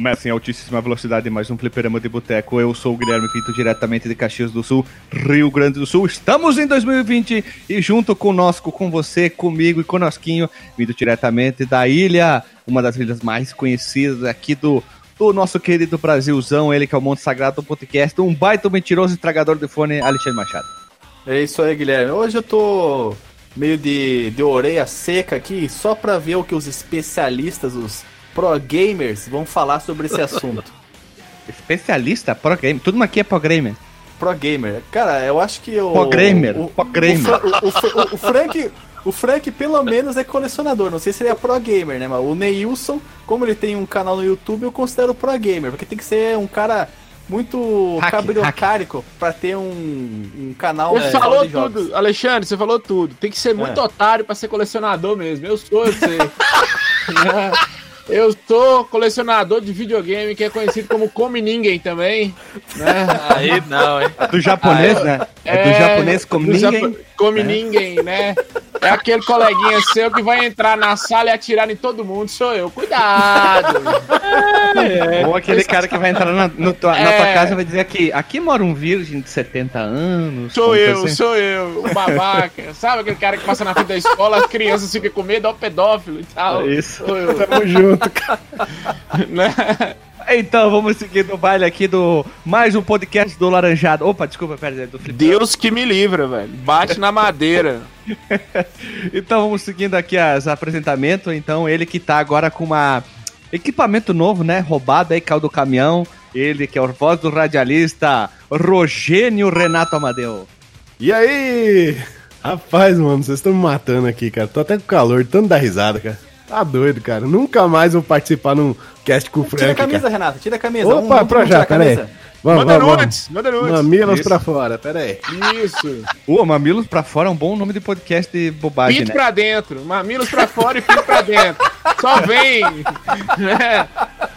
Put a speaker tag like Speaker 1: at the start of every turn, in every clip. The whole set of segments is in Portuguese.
Speaker 1: Começa em altíssima velocidade mais um fliperama de boteco. Eu sou o Guilherme Pinto, diretamente de Caxias do Sul, Rio Grande do Sul. Estamos em 2020 e junto conosco, com você, comigo e conosquinho, vindo diretamente da ilha, uma das ilhas mais conhecidas aqui do, do nosso querido Brasilzão, ele que é o Monte Sagrado do podcast, um baita mentiroso estragador de fone, Alexandre Machado.
Speaker 2: É isso aí, Guilherme. Hoje eu tô meio de, de orelha seca aqui, só pra ver o que os especialistas, os pro gamers vão falar sobre esse assunto.
Speaker 1: Especialista? Pro gamer? Tudo aqui é pro gamer.
Speaker 2: Pro gamer. Cara, eu acho que o.
Speaker 1: Pro gamer.
Speaker 2: O,
Speaker 1: pro gamer.
Speaker 2: O, o, o, Frank. O Frank, pelo menos, é colecionador. Não sei se ele é pro gamer, né? Mas o Neilson, como ele tem um canal no YouTube, eu considero pro gamer. Porque tem que ser um cara muito
Speaker 1: Hack,
Speaker 2: cabriocárico pra ter um, um canal.
Speaker 3: Você
Speaker 2: é,
Speaker 3: falou
Speaker 2: de jogos.
Speaker 3: tudo, Alexandre, você falou tudo. Tem que ser muito
Speaker 2: É.
Speaker 3: otário pra ser colecionador mesmo. Eu sou, eu sei. É. Eu sou colecionador de videogame, que é conhecido como Come Ninguém também. Né?
Speaker 4: Aí não, hein?
Speaker 1: Do japonês, né? É, do japonês como
Speaker 3: do
Speaker 1: ninguém.
Speaker 3: japo- Come ninguém, né? É aquele coleguinha seu que vai entrar na sala e atirar em todo mundo. Sou eu. Cuidado! É.
Speaker 1: Ou aquele cara que vai entrar na, no tua, na
Speaker 3: É.
Speaker 1: tua casa e vai dizer que aqui mora um virgem de 70 anos.
Speaker 3: Sou eu,
Speaker 1: assim.
Speaker 3: sou eu, o babaca. Sabe aquele cara que passa na frente da escola, as crianças ficam com medo, é o pedófilo e tal.
Speaker 1: É Isso.
Speaker 3: Sou eu,
Speaker 1: Tamo junto, cara.
Speaker 3: né?
Speaker 1: Então, vamos seguir no baile aqui do mais um podcast do Laranjado. Opa, desculpa, pera, do Flip.
Speaker 3: Deus que me livra, velho. Bate na madeira.
Speaker 1: Então, vamos seguindo aqui as apresentamentos. Então, ele que tá agora com uma equipamento novo, né? Roubado aí, caiu do caminhão. Ele que é o voz do radialista Rogênio Renato Amadeu.
Speaker 5: E aí? Rapaz, mano, vocês estão me matando aqui, cara. Tô até com calor, tanto dar risada, cara. Tá doido, cara. Nunca mais vou participar num cast com o Frank.
Speaker 2: Tira a camisa,
Speaker 5: cara.
Speaker 2: Renato, tira a camisa.
Speaker 5: Opa,
Speaker 2: vamos
Speaker 5: pra já,
Speaker 2: a
Speaker 5: pera aí.
Speaker 2: camisa.
Speaker 5: Vamos,
Speaker 3: Manda
Speaker 5: vamos,
Speaker 3: nudes, manda nudes.
Speaker 5: Mamilos
Speaker 1: Isso.
Speaker 5: pra fora, pera aí.
Speaker 3: Isso.
Speaker 1: Ô, Mamilos pra Fora é um bom nome de podcast de bobagem,
Speaker 3: Pinto
Speaker 1: né?
Speaker 3: pra dentro, mamilos pra fora e pinto pra dentro. Só vem. né?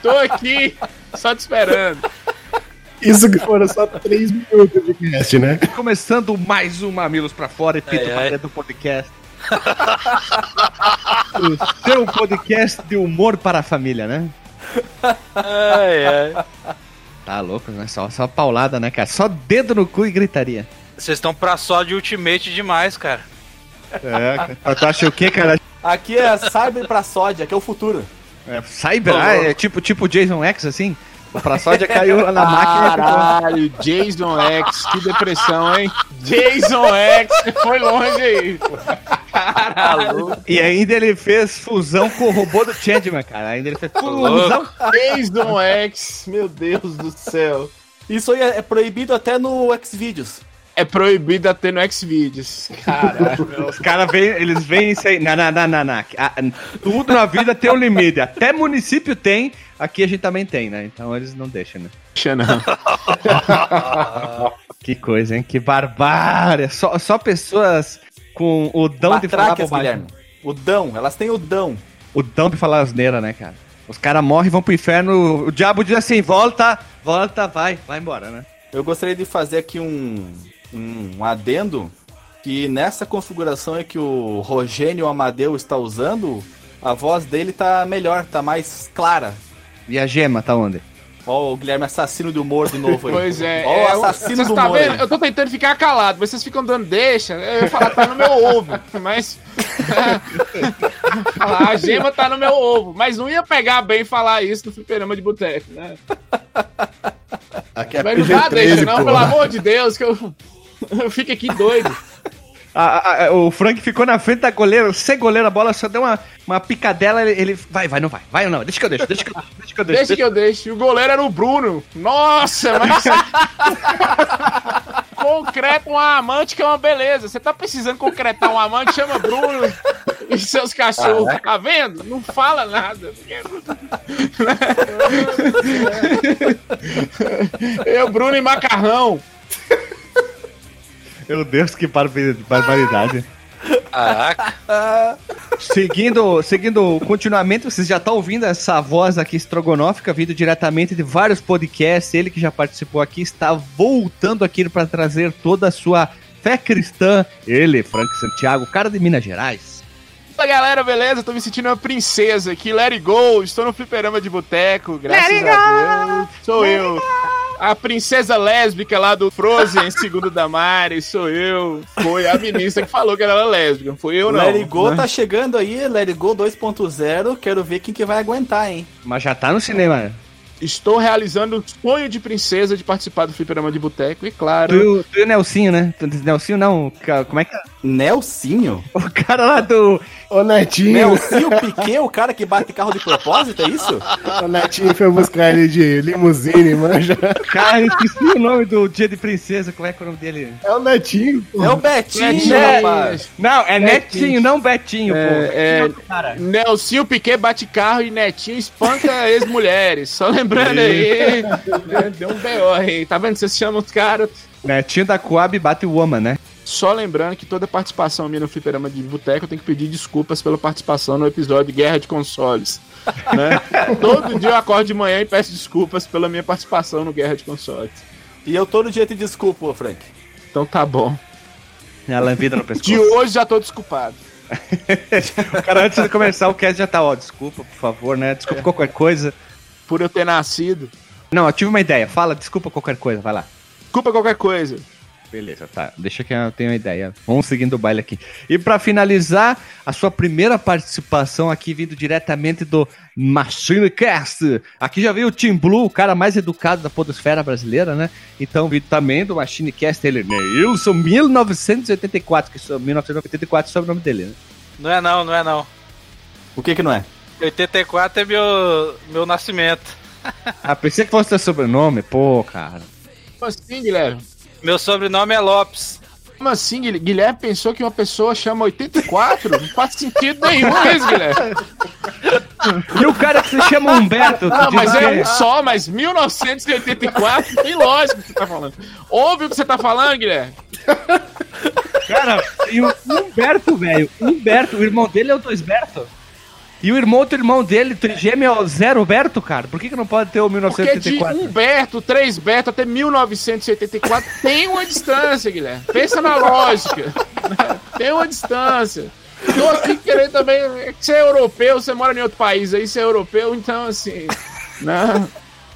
Speaker 3: Tô aqui, só te esperando.
Speaker 5: Isso que foram só três minutos de cast, né?
Speaker 1: Começando mais um Mamilos pra Fora e Pito
Speaker 4: Ai,
Speaker 1: pra
Speaker 4: ai.
Speaker 1: dentro do podcast. o seu podcast de humor para a família, né?
Speaker 4: Ai, ai.
Speaker 1: Tá louco, né? Só, só paulada, né, cara? Só dedo no cu e gritaria.
Speaker 4: Vocês estão pra só de ultimate demais, cara.
Speaker 1: É. Tu acha o quê, cara?
Speaker 2: Aqui é Cyber pra Sódia, que é o futuro.
Speaker 1: É, Cyber, ah, é tipo, tipo Jason X, assim? O Praçódia caiu lá na máquina.
Speaker 3: Caralho, Jason X, que depressão, hein? Jason X, foi longe aí. Caralho,
Speaker 1: E ainda ele fez fusão com o robô do Changeman, cara. Ainda ele fez
Speaker 4: louco.
Speaker 1: fusão.
Speaker 3: Jason X, meu Deus do céu.
Speaker 2: Isso aí é é proibido até no Xvideos.
Speaker 3: É proibido até no Xvideos. Caralho.
Speaker 1: Os caras vêm, eles veem isso aí. Não, não, não, não, não. Ah, Tudo na vida tem um limite. Até município tem, aqui a gente também tem, né? Então eles não deixam, né?
Speaker 3: Deixa não.
Speaker 1: Que coisa, hein? Que barbárie. Só, só pessoas com o dão de falar bobagem.
Speaker 2: Guilherme. O dão, elas têm o dão.
Speaker 1: O dão de falar asneira, né, cara? Os caras morrem vão pro inferno. O diabo diz assim: volta, volta, vai, vai embora, né?
Speaker 2: Eu gostaria de fazer aqui um, um adendo que nessa configuração é que o Rogênio Amadeu está usando, a voz dele tá melhor, tá mais clara.
Speaker 1: E a gema tá onde?
Speaker 2: Ó, o Guilherme assassino do humor de novo aí.
Speaker 3: Pois é.
Speaker 2: Ó,
Speaker 3: é,
Speaker 2: o assassino
Speaker 3: vocês
Speaker 2: do
Speaker 3: tá
Speaker 2: humor.
Speaker 3: vendo? Eu tô tentando ficar calado, mas vocês ficam dando deixa. Eu ia falar, tá no meu ovo. Mas. Falar, a gema tá no meu ovo. Mas não ia pegar bem falar isso no fliperama de boteco, né?
Speaker 5: Aqui é
Speaker 3: Mas não dá
Speaker 5: PG-13,
Speaker 3: deixa, não, pelo amor de Deus, que eu, eu fico aqui doido.
Speaker 1: A- a- a- o Frank ficou na frente da goleira, sem goleiro, a bola só deu uma, uma picadela, ele, ele- Vai, vai, não vai, vai ou não, deixa que eu deixo, deixa que eu deixo, deixa que eu deixo.
Speaker 3: Deixa que eu deixe. E o goleiro era o Bruno. Nossa, mas. Concreta um amante que é uma beleza. Você tá precisando concretar um amante, chama Bruno e seus cachorros. Tá vendo? Não fala nada. Eu, Bruno e Macarrão.
Speaker 1: Meu Deus, que barba- barbaridade.
Speaker 4: Caraca.
Speaker 1: Seguindo, seguindo continuamente, vocês já estão ouvindo essa voz aqui estrogonófica, vindo diretamente de vários podcasts. Ele que já participou aqui está voltando aqui para trazer toda a sua fé cristã. Ele, Frank Santiago, cara de Minas Gerais.
Speaker 3: Fala galera, beleza? Tô me sentindo uma princesa aqui. Let it go. Estou no fliperama de boteco. Graças a Deus. Sou eu. A princesa lésbica lá do Frozen, segundo da Mari, sou eu. Foi a ministra que falou que ela era lésbica. Foi eu, não.
Speaker 2: Let It Go
Speaker 3: né?
Speaker 2: tá chegando aí, Let It Go 2.0. Quero ver quem que vai aguentar, hein?
Speaker 1: Mas já tá no cinema.
Speaker 3: Estou realizando o sonho de princesa de participar do fliperama de boteco. E claro,
Speaker 1: Tu, e o- tu e o Nelsinho, né? Nelsinho não, como é que é?
Speaker 2: Nelsinho?
Speaker 1: O cara lá do.
Speaker 5: Ô Netinho,
Speaker 2: Nelsinho Piquet, o cara que bate carro de propósito, é isso?
Speaker 5: o Netinho foi buscar ele de limusine, manja.
Speaker 1: Cara, eu esqueci o nome do Dia de Princesa. Como é que é o nome dele?
Speaker 5: É o Netinho, pô.
Speaker 2: É o Betinho,
Speaker 3: Netinho,
Speaker 2: rapaz.
Speaker 1: Não, é
Speaker 3: Netinho.
Speaker 1: Netinho, não Betinho, pô.
Speaker 3: É,
Speaker 1: Betinho outro cara.
Speaker 3: Nelsinho Piquet bate carro e Netinho espanca ex-mulheres. Só lembrando aí. né, Deu um B.O. aí. Tá vendo? Vocês chamam os caras.
Speaker 1: Netinho da Coab bate o Woman, né?
Speaker 3: Só lembrando que toda participação minha no Fliperama de Boteco eu tenho que pedir desculpas pela participação no episódio Guerra de Consoles. Né? Todo dia eu acordo de manhã e peço desculpas pela minha participação no Guerra de Consoles.
Speaker 2: E eu todo dia te desculpo, ô, Frank.
Speaker 3: Então tá bom.
Speaker 1: A lambida no
Speaker 3: De
Speaker 1: pescoço.
Speaker 3: hoje já tô desculpado.
Speaker 1: O cara, antes de começar o cast, já tá, ó, desculpa, por favor, né? Desculpa qualquer coisa.
Speaker 3: Por eu ter nascido.
Speaker 1: Não, eu tive uma ideia. Fala, desculpa qualquer coisa, vai lá.
Speaker 3: Desculpa qualquer coisa.
Speaker 1: Beleza, tá. Deixa que eu tenha uma ideia. Vamos seguindo o baile aqui. E pra finalizar, a sua primeira participação aqui vindo diretamente do Machine Cast. Aqui já veio o Tim Blue, o cara mais educado da podosfera brasileira, né? Então, vindo também do Machine Cast, ele, Neilson 1984, que sou 1984 é o sobrenome dele, né?
Speaker 4: Não é não, não é não.
Speaker 2: O que que não é?
Speaker 4: 84 é meu, meu nascimento.
Speaker 1: Ah, pensei que fosse seu sobrenome, pô, cara.
Speaker 3: Como assim, Guilherme?
Speaker 4: Meu sobrenome é Lopes.
Speaker 3: Como assim, Guilherme? Pensou que uma pessoa chama 84? Não faz sentido nenhum isso, Guilherme.
Speaker 1: E o cara que se chama Humberto?
Speaker 3: Não, mas
Speaker 1: o
Speaker 3: é um só, mas 1984 tem lógico que você tá falando. Ouve o que você tá falando, Guilherme?
Speaker 1: Cara, e o Humberto, velho. Humberto, o irmão dele é o Doisberto. E o irmão do irmão dele, trigêmeo, é o Zero Berto, cara. Por que, que não pode ter o
Speaker 3: Porque de
Speaker 1: 1984?
Speaker 3: Humberto, 3 Beto até 1984 tem uma distância, Guilherme. Pensa na lógica. Tem uma distância. Tô aqui querendo também. é que Você é europeu, você mora em outro país aí, você é europeu, então assim. Né?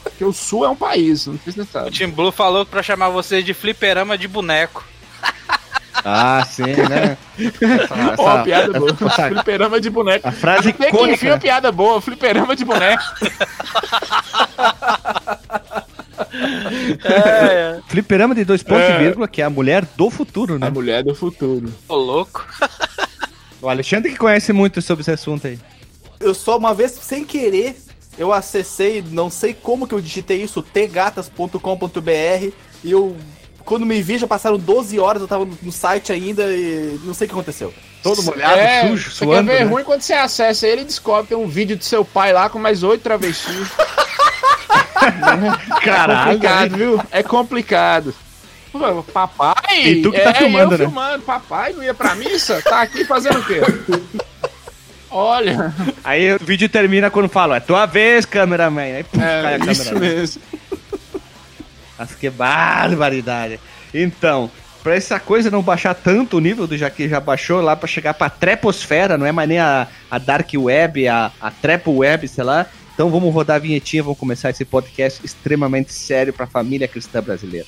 Speaker 3: Porque o sul é um país, não sei se você
Speaker 4: O. Tim Blue falou pra chamar vocês de fliperama de boneco.
Speaker 1: Ah, sim, né? Essa, essa-
Speaker 3: piada boa.
Speaker 1: essa-
Speaker 3: Fliperama de boneco.
Speaker 1: a frase
Speaker 3: que uma
Speaker 1: icônica.
Speaker 3: piada boa, fliperama de boneco.
Speaker 4: É, é.
Speaker 1: Fliperama de dois pontos
Speaker 3: É.
Speaker 1: e vírgula, que é a mulher do futuro, né?
Speaker 3: A mulher do futuro.
Speaker 4: Ô louco.
Speaker 1: O Alexandre que conhece muito sobre esse assunto aí.
Speaker 2: Eu só uma vez, sem querer, eu acessei, não sei como que eu digitei isso, tgatas.com.br e eu, quando me vi, já passaram 12 horas, eu tava no, site ainda e não sei o que aconteceu.
Speaker 1: Todo molhado,
Speaker 3: é,
Speaker 1: sujo,
Speaker 3: você
Speaker 1: suando.
Speaker 3: quer ver
Speaker 1: né?
Speaker 3: ruim quando você acessa ele e descobre que tem um vídeo do seu pai lá com mais oito travestis. É
Speaker 1: Caralho.
Speaker 3: complicado, viu? É complicado. Pô, Papai?
Speaker 1: E tu que tá
Speaker 3: é,
Speaker 1: filmando,
Speaker 3: eu
Speaker 1: né?
Speaker 3: filmando. Papai não ia pra missa? Tá aqui fazendo o quê? Olha,
Speaker 1: Aí o vídeo termina quando fala, é tua vez, cameraman. Aí puf, cai
Speaker 3: é
Speaker 1: a
Speaker 3: isso
Speaker 1: câmera.
Speaker 3: mesmo.
Speaker 1: Mas que barbaridade. Então, pra essa coisa não baixar tanto o nível do já que já baixou lá pra chegar pra treposfera, não é mais nem a, a dark web, a, a trepo web, sei lá. Então vamos rodar a vinhetinha, vamos começar esse podcast extremamente sério pra família cristã brasileira.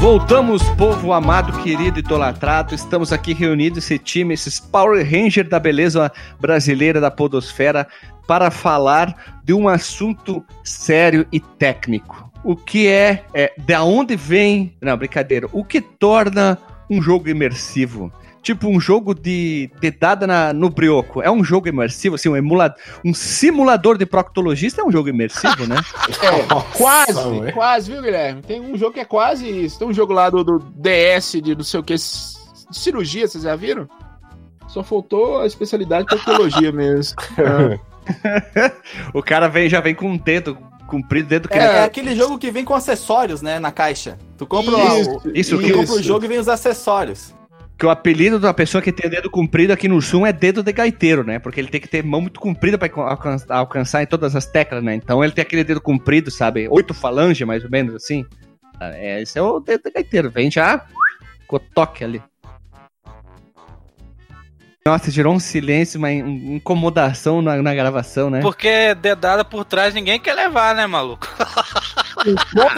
Speaker 1: Voltamos, povo amado, querido, idolatrado. Estamos aqui reunidos, esse time, esses Power Ranger da beleza brasileira da podosfera, para falar de um assunto sério e técnico. O que é, é da onde vem, não, brincadeira, o que torna um jogo imersivo? Tipo um jogo de dedada na, no brioco. É um jogo imersivo, assim, um, emula, um simulador de proctologista é um jogo imersivo, né?
Speaker 3: É, quase,
Speaker 5: ué.
Speaker 3: quase, viu, Guilherme? Tem um jogo que é quase isso. Tem um jogo lá do, do DS de não sei o que, de cirurgia, vocês já viram? Só faltou a especialidade de proctologia mesmo.
Speaker 1: O cara vem, já vem com um dedo comprido, dedo que
Speaker 2: É, aquele jogo que vem com acessórios, né, na caixa. Tu compra o-
Speaker 3: Isso,
Speaker 2: o,
Speaker 1: isso,
Speaker 2: tu
Speaker 1: que-
Speaker 2: compra o jogo e vem os acessórios.
Speaker 1: Que o apelido da pessoa que tem dedo comprido aqui no Zoom é dedo de gaiteiro, né? Porque ele tem que ter mão muito comprida pra alcan- alcançar em todas as teclas, né? Então ele tem aquele dedo comprido, sabe? Oito falanges, mais ou menos, assim. Ah, É, esse é o dedo de gaiteiro. Vem já com o toque ali. Nossa, gerou um silêncio, uma in- incomodação na, na gravação, né?
Speaker 4: Porque dedada por trás ninguém quer levar, né, maluco?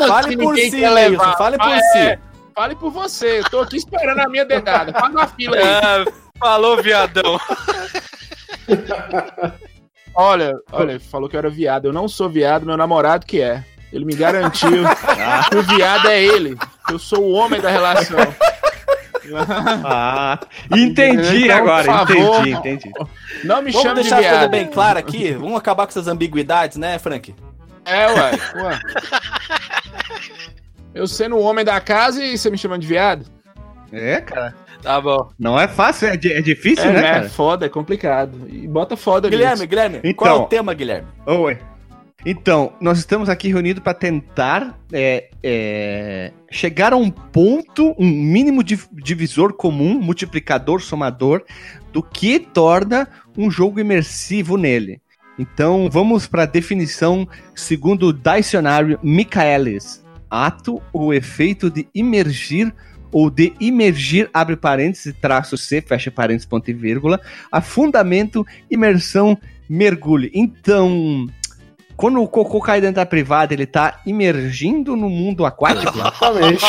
Speaker 2: Fale por si,
Speaker 3: levar?
Speaker 2: fale por
Speaker 3: Ah,
Speaker 2: si.
Speaker 3: Fale por você, eu tô aqui esperando a minha dedada. Faz na fila aí.
Speaker 4: Ah, falou, viadão.
Speaker 3: Olha, olha, falou que eu era viado. Eu não sou viado, meu namorado que é. Ele me garantiu que o viado é ele. que Eu sou o homem da relação.
Speaker 1: Ah, entendi
Speaker 3: Então,
Speaker 1: agora,
Speaker 3: favor.
Speaker 1: entendi, entendi.
Speaker 3: Não me
Speaker 2: Vamos
Speaker 3: chame de
Speaker 2: deixar tudo
Speaker 3: viado.
Speaker 2: bem claro aqui? Vamos acabar com essas ambiguidades, né, Frank?
Speaker 3: É, ué. ué. Eu sendo o homem da casa e você me chamando de viado?
Speaker 1: É, cara.
Speaker 4: Tá bom.
Speaker 1: Não é fácil, é, é difícil,
Speaker 3: É,
Speaker 1: né,
Speaker 3: né?
Speaker 1: cara?
Speaker 3: Foda, é complicado. E bota foda
Speaker 2: Guilherme,
Speaker 3: nisso.
Speaker 2: Guilherme,
Speaker 1: Então.
Speaker 2: qual é o tema, Guilherme?
Speaker 1: Oi. Então, nós estamos aqui reunidos para tentar é, é, chegar a um ponto, um mínimo di- divisor comum, multiplicador, somador, do que torna um jogo imersivo nele. Então, vamos para a definição segundo o dicionário Michaelis. Ato ou efeito de imergir ou de imergir, abre parênteses, traço C, fecha parênteses, ponto e vírgula, a fundamento, imersão, mergulho. Então, quando o cocô cai dentro da privada, ele tá imergindo no mundo aquático.
Speaker 5: Exatamente.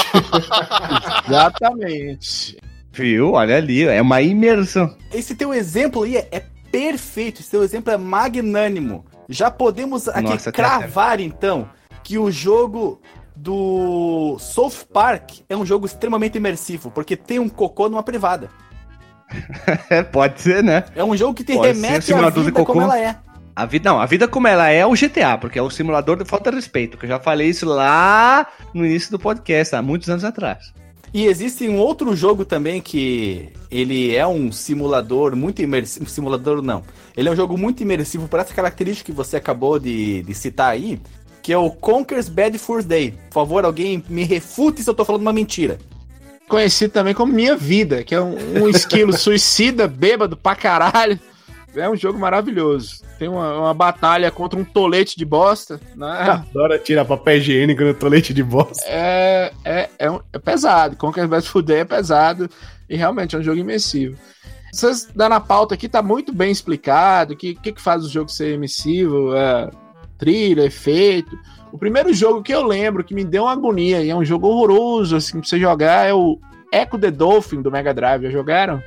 Speaker 3: Exatamente.
Speaker 1: Viu? Olha ali, é uma imersão.
Speaker 2: Esse teu exemplo aí é, é perfeito, esse teu exemplo é magnânimo. Já podemos aqui
Speaker 1: Nossa, tá
Speaker 2: cravar, então, que o jogo do South Park é um jogo extremamente imersivo, porque tem um cocô numa privada.
Speaker 1: É, pode ser, né?
Speaker 2: É um jogo que te
Speaker 1: Pode ser
Speaker 2: remete à
Speaker 1: de
Speaker 2: vida como ela é.
Speaker 1: A vida, não, a vida como ela é o GTA, porque é o simulador de falta de respeito, que eu já falei isso lá no início do podcast, há muitos anos atrás.
Speaker 2: E existe um outro jogo também que ele é um simulador muito imersivo. Simulador não. Ele é um jogo muito imersivo por essa característica que você acabou de, de citar aí, que é o Conker's Bad Fur Day. Por favor, alguém me refute se eu tô falando uma mentira.
Speaker 3: Conhecido também como Minha Vida, que é um, um esquilo suicida, bêbado pra caralho. É um jogo maravilhoso. Tem uma, uma batalha contra um tolete de bosta, né?
Speaker 5: Adora tirar papel higiênico no tolete de bosta.
Speaker 3: É, é, é, um- é pesado. Conquer Food Day é pesado e realmente é um jogo imersivo. Vocês dando na pauta aqui, tá muito bem explicado o que, que, que faz o jogo ser imersivo, é, trilha, efeito. O primeiro jogo que eu lembro que me deu uma agonia e é um jogo horroroso assim, pra você jogar é o Echo the Dolphin do Mega Drive. Já jogaram?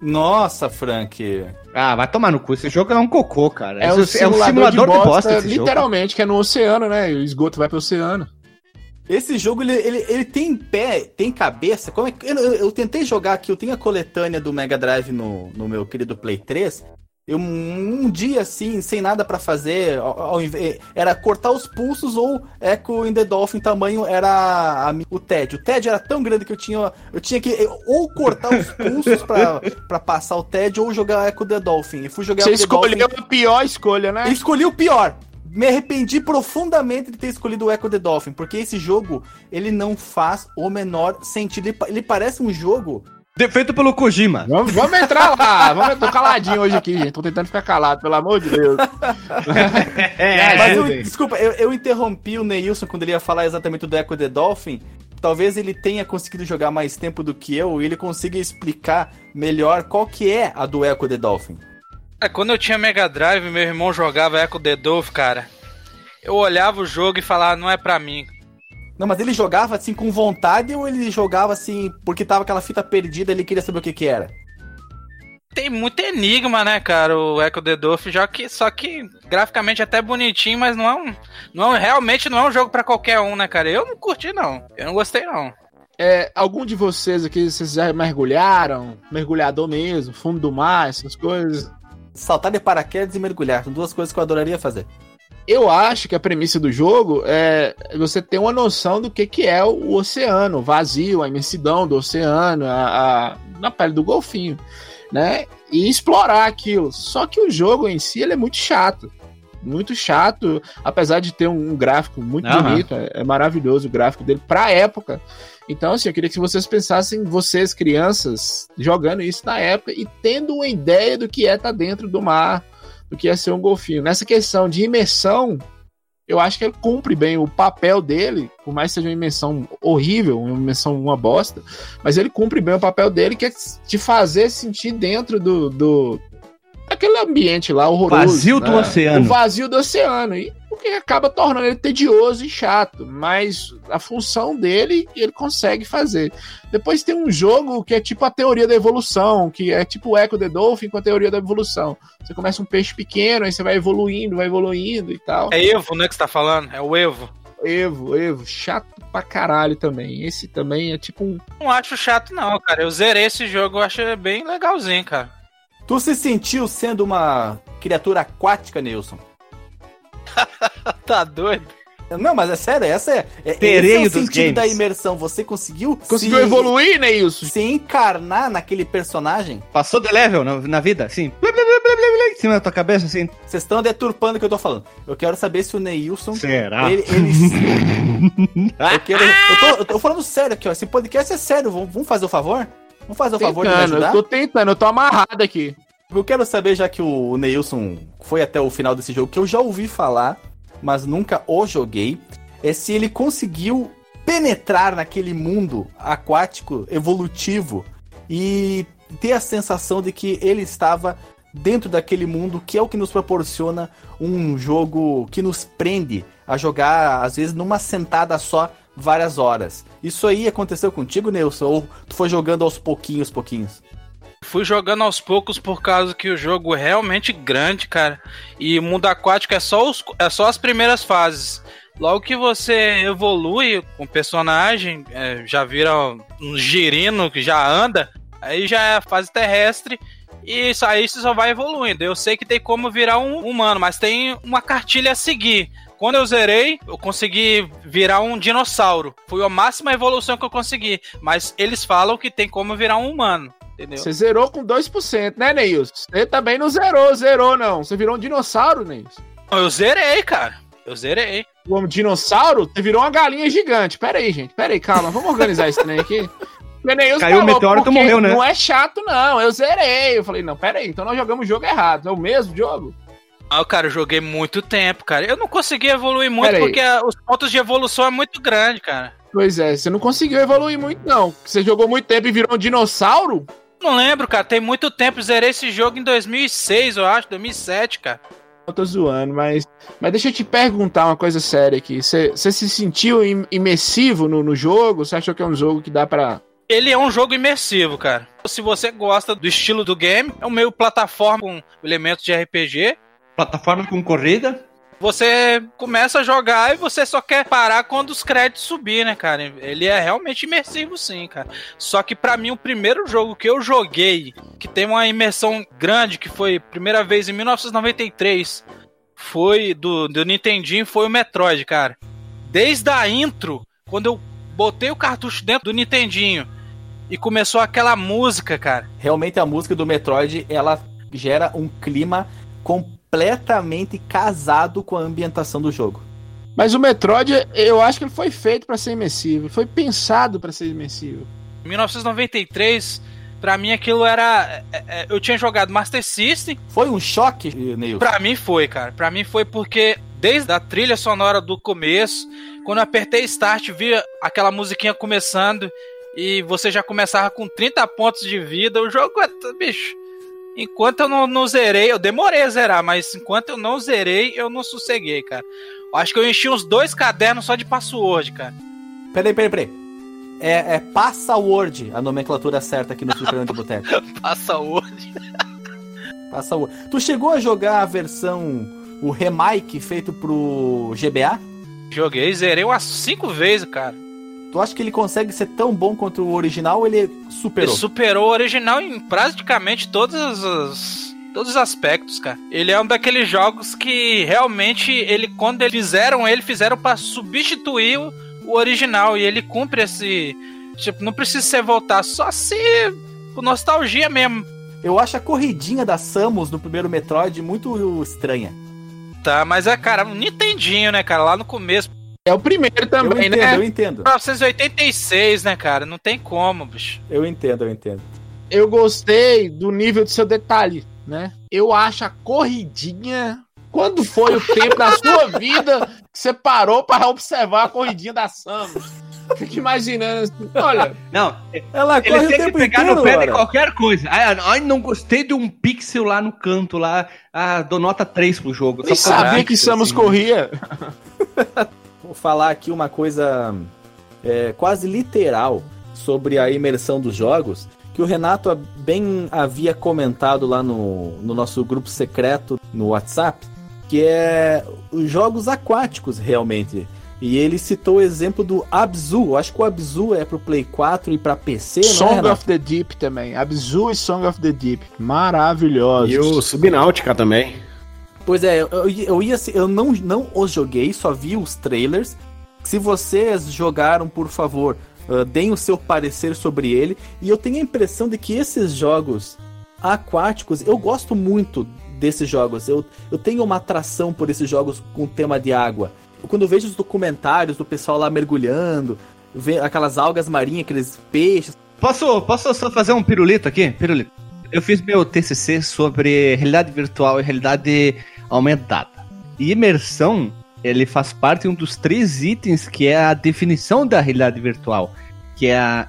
Speaker 2: Nossa, Frank.
Speaker 1: Ah, vai tomar no cu, esse jogo é um cocô, cara.
Speaker 3: É, o
Speaker 1: Esse-
Speaker 3: simulador, de bosta,
Speaker 1: esse jogo.
Speaker 3: literalmente, que é no oceano, né? O esgoto vai pro oceano.
Speaker 2: Esse jogo, ele, ele, ele tem pé, tem cabeça. Como é que, eu, eu- eu tentei jogar aqui, eu tenho a coletânea do Mega Drive no, no meu querido Play 3. Eu, um dia assim, sem nada pra fazer, ao- ao inve- era cortar os pulsos ou Echo in the Dolphin tamanho era a mi- o TED. O TED era tão grande que eu tinha, eu tinha que ou cortar os pulsos pra, pra passar o TED ou jogar Echo the Dolphin. E fui jogar
Speaker 3: Você
Speaker 2: Dolphin.
Speaker 3: escolheu a pior escolha, né?
Speaker 2: Eu escolhi o pior. Me arrependi profundamente de ter escolhido o Echo the Dolphin, porque esse jogo, ele não faz o menor sentido. Ele, ele parece um jogo.
Speaker 1: De- Feito pelo Kojima.
Speaker 3: Vamos, vamos entrar lá. Vamos, tô caladinho hoje aqui, gente. Tô tentando ficar calado, pelo amor de Deus.
Speaker 1: É,
Speaker 2: Mas eu, desculpa, eu, eu interrompi o Neilson quando ele ia falar exatamente do Echo the Dolphin. Talvez ele tenha conseguido jogar mais tempo do que eu e ele consiga explicar melhor qual que é a do Echo the Dolphin.
Speaker 4: É, quando eu tinha Mega Drive, meu irmão jogava Echo The Dolphin, cara. Eu olhava o jogo e falava, não é pra mim.
Speaker 2: Não, mas ele jogava assim com vontade ou ele jogava assim porque tava aquela fita perdida e ele queria saber o que que era?
Speaker 4: Tem muito enigma, né, cara, o Echo The Dolphin, já que, só que graficamente é até bonitinho, mas não é um. Não, é- realmente não é um jogo pra qualquer um, né, cara? Eu não curti, não. Eu não gostei, não.
Speaker 3: É, algum de vocês aqui, vocês já mergulharam? Mergulhador mesmo, fundo do mar, essas coisas?
Speaker 2: Saltar de paraquedas e mergulhar. São duas coisas que eu adoraria fazer.
Speaker 3: Eu acho que a premissa do jogo é você ter uma noção do que, que é o oceano, o vazio, a imensidão do oceano, a, a- na pele do golfinho, né? E explorar aquilo. Só que o jogo em si ele é muito chato. Muito chato, apesar de ter um, um gráfico muito
Speaker 1: Aham.
Speaker 3: bonito, é, é maravilhoso o gráfico dele pra época. Então, assim, eu queria que vocês pensassem, vocês, crianças, jogando isso na época e tendo uma ideia do que é estar dentro do mar, do que é ser um golfinho. Nessa questão de imersão, eu acho que ele cumpre bem o papel dele, por mais que seja uma imersão horrível, uma imersão uma bosta, mas ele cumpre bem o papel dele, que é te fazer sentir dentro do. do daquele ambiente lá horroroso.
Speaker 1: Vazio do oceano.
Speaker 3: O vazio do oceano. E que acaba tornando ele tedioso e chato. Mas a função dele, ele consegue fazer. Depois tem um jogo que é tipo a teoria da evolução, que é tipo o Echo the Dolphin com a teoria da evolução. Você começa um peixe pequeno, aí você vai evoluindo, vai evoluindo e tal.
Speaker 4: É Evo, né, que você tá falando? É o Evo.
Speaker 3: Evo, Evo, chato pra caralho também. Esse também é tipo um.
Speaker 4: Não acho chato, não, cara. Eu zerei esse jogo, eu achei bem legalzinho, cara.
Speaker 2: Tu se sentiu sendo uma criatura aquática, Nilson?
Speaker 4: Tá doido?
Speaker 2: Não, mas é sério, essa é, é
Speaker 1: Tereio
Speaker 2: esse é o
Speaker 1: dos
Speaker 2: sentido
Speaker 1: games.
Speaker 2: da imersão. Você conseguiu
Speaker 3: Conseguiu
Speaker 2: se,
Speaker 3: evoluir, né, isso?
Speaker 2: se encarnar naquele personagem?
Speaker 1: Passou de level na, na vida, assim. Blá, blá, blá, blá, blá, blá, em cima da tua cabeça, assim.
Speaker 2: Vocês estão deturpando o que eu tô falando. Eu quero saber se o Neilson.
Speaker 1: Será?
Speaker 2: Ele, ele- eu, quero, eu, tô, eu tô falando sério aqui, ó. Esse podcast é sério. Vamos, vamos fazer o favor? Vamos fazer o favor de me
Speaker 3: Tentando, eu
Speaker 2: ajudar?
Speaker 3: tô tentando, eu tô amarrado aqui.
Speaker 2: Eu quero saber, já que o Neilson foi até o final desse jogo, que eu já ouvi falar, mas nunca o joguei, é se ele conseguiu penetrar naquele mundo aquático, evolutivo, e ter a sensação de que ele estava dentro daquele mundo, que é o que nos proporciona um jogo que nos prende a jogar, às vezes, numa sentada só, várias horas. Isso aí aconteceu contigo, Nelson? Ou tu foi jogando aos pouquinhos, pouquinhos?
Speaker 4: Fui jogando aos poucos por causa que o jogo é realmente grande, cara. E mundo aquático é só, os, é só as primeiras fases. Logo que você evolui com o personagem, é, já vira um girino que já anda, aí já é a fase terrestre. E isso aí você só vai evoluindo. Eu sei que tem como virar um humano, mas tem uma cartilha a seguir. Quando eu zerei, eu consegui virar um dinossauro. Foi a máxima evolução que eu consegui. Mas eles falam que tem como virar um humano. Entendeu?
Speaker 3: Você zerou com 2%, né, Neilson? Você também não zerou, zerou não. Você virou um dinossauro, Neilson.
Speaker 4: Eu zerei, cara. Eu zerei.
Speaker 3: Como dinossauro, você virou uma galinha gigante. Pera aí, gente. Pera aí, calma. Vamos organizar esse trem aqui.
Speaker 1: Caiu o meteoro, morreu, né?
Speaker 3: Não é chato, não. Eu zerei. Eu falei, não, pera aí. Então nós jogamos o jogo errado. É o mesmo jogo?
Speaker 4: Ah, cara, eu joguei muito tempo, cara. Eu não consegui evoluir muito
Speaker 3: Pera
Speaker 4: porque a- os pontos de evolução é muito grande, cara.
Speaker 3: Pois é, você não conseguiu evoluir muito, não. Você jogou muito tempo e virou um dinossauro?
Speaker 4: Não lembro, cara. Tem muito tempo. Zerei esse jogo em 2006, eu acho. 2007, cara.
Speaker 3: Eu tô zoando, mas. Mas deixa eu te perguntar uma coisa séria aqui. Você se sentiu im- imersivo no, no jogo? Você achou que é um jogo que dá pra.
Speaker 4: Ele é um jogo imersivo, cara. Se você gosta do estilo do game, é um meio plataforma com elementos de RPG.
Speaker 1: Plataforma com corrida.
Speaker 4: Você começa a jogar e você só quer parar quando os créditos subir, né, cara? Ele é realmente imersivo, sim, cara. Só que pra mim o primeiro jogo que eu joguei, que tem uma imersão grande, que foi primeira vez em 1993, foi do, do Nintendinho, foi o Metroid, cara. Desde a intro, quando eu botei o cartucho dentro do Nintendinho e começou aquela música, cara.
Speaker 2: Realmente a música do Metroid, ela gera um clima completamente casado com a ambientação do jogo.
Speaker 3: Mas o Metroid, eu acho que ele foi feito pra ser imersivo. Foi pensado pra ser imersivo.
Speaker 4: Em 1993, pra mim aquilo era. é, é, Eu tinha jogado Master System.
Speaker 2: Foi um choque, Neil?
Speaker 4: Pra mim foi, cara. Pra mim foi porque desde a trilha sonora do começo, quando eu apertei Start, via aquela musiquinha começando e você já começava com 30 pontos de vida. O jogo é. Bicho. Enquanto eu não, não zerei, eu demorei a zerar, mas enquanto eu não zerei, eu não sosseguei, cara. Eu acho que eu enchi uns dois cadernos só de password, cara.
Speaker 2: Peraí, peraí, peraí. É, é Password, a nomenclatura certa aqui no Fliperama de Boteco.
Speaker 4: Password.
Speaker 2: Password. Tu chegou a jogar a versão, o remake feito pro GBA?
Speaker 4: Joguei, zerei umas cinco vezes, cara.
Speaker 2: Tu acha que ele consegue ser tão bom quanto o original ou ele
Speaker 4: Ele
Speaker 2: superou?
Speaker 4: superou o original em praticamente todos os, todos os aspectos, cara. Ele é um daqueles jogos que realmente ele quando eles fizeram ele fizeram pra substituir o, o original e ele cumpre esse tipo não precisa ser voltar só se por nostalgia mesmo,
Speaker 2: Eu acho a corridinha da Samus no primeiro Metroid muito estranha.
Speaker 4: tá? Mas é cara, um Nintendinho, né, cara, lá no começo,
Speaker 3: É o primeiro
Speaker 2: Eu
Speaker 3: também,
Speaker 2: entendo,
Speaker 3: né?
Speaker 2: eu entendo.
Speaker 4: 1986, né, cara? Não tem como, bicho.
Speaker 2: Eu entendo, eu entendo.
Speaker 3: Eu gostei do nível do seu detalhe, né? Eu acho a corridinha. Quando foi o tempo da sua vida que você parou para observar a corridinha da Samus? Fica imaginando assim, olha,
Speaker 1: Não,
Speaker 2: Ela
Speaker 1: ele
Speaker 2: corre o
Speaker 1: tem que pegar
Speaker 2: inteiro,
Speaker 1: no pé de qualquer coisa. Ai, ai, não gostei de um pixel lá no canto, lá. Ah, dou nota 3 pro jogo. Só por
Speaker 3: sabia que Samus
Speaker 1: assim.
Speaker 3: corria.
Speaker 2: Falar aqui uma coisa é, quase literal sobre a imersão dos jogos, que o Renato bem havia comentado lá no, no nosso grupo secreto no WhatsApp, que é os jogos aquáticos realmente. E ele citou o exemplo do Abzu. Eu acho que o Abzu é pro Play 4 e pra PC, não é,
Speaker 3: Song
Speaker 2: Renato?
Speaker 3: of the Deep também. Abzu e Song of the Deep. Maravilhosos.
Speaker 5: E o Subnáutica também.
Speaker 2: Pois é, eu, eu ia eu não, não os joguei, só vi os trailers. Se vocês jogaram, por favor, ah, deem o seu parecer sobre ele. E eu tenho a impressão de que esses jogos aquáticos, eu gosto muito desses jogos. Eu, eu tenho uma atração por esses jogos com tema de água. Quando eu vejo os documentários do pessoal lá mergulhando, aquelas algas marinhas, aqueles peixes.
Speaker 1: Posso, posso só fazer um pirulito aqui? Pirulito. Eu fiz meu TCC sobre realidade virtual e realidade aumentada. E imersão, ele faz parte de um dos três itens que é a definição da realidade virtual, que é a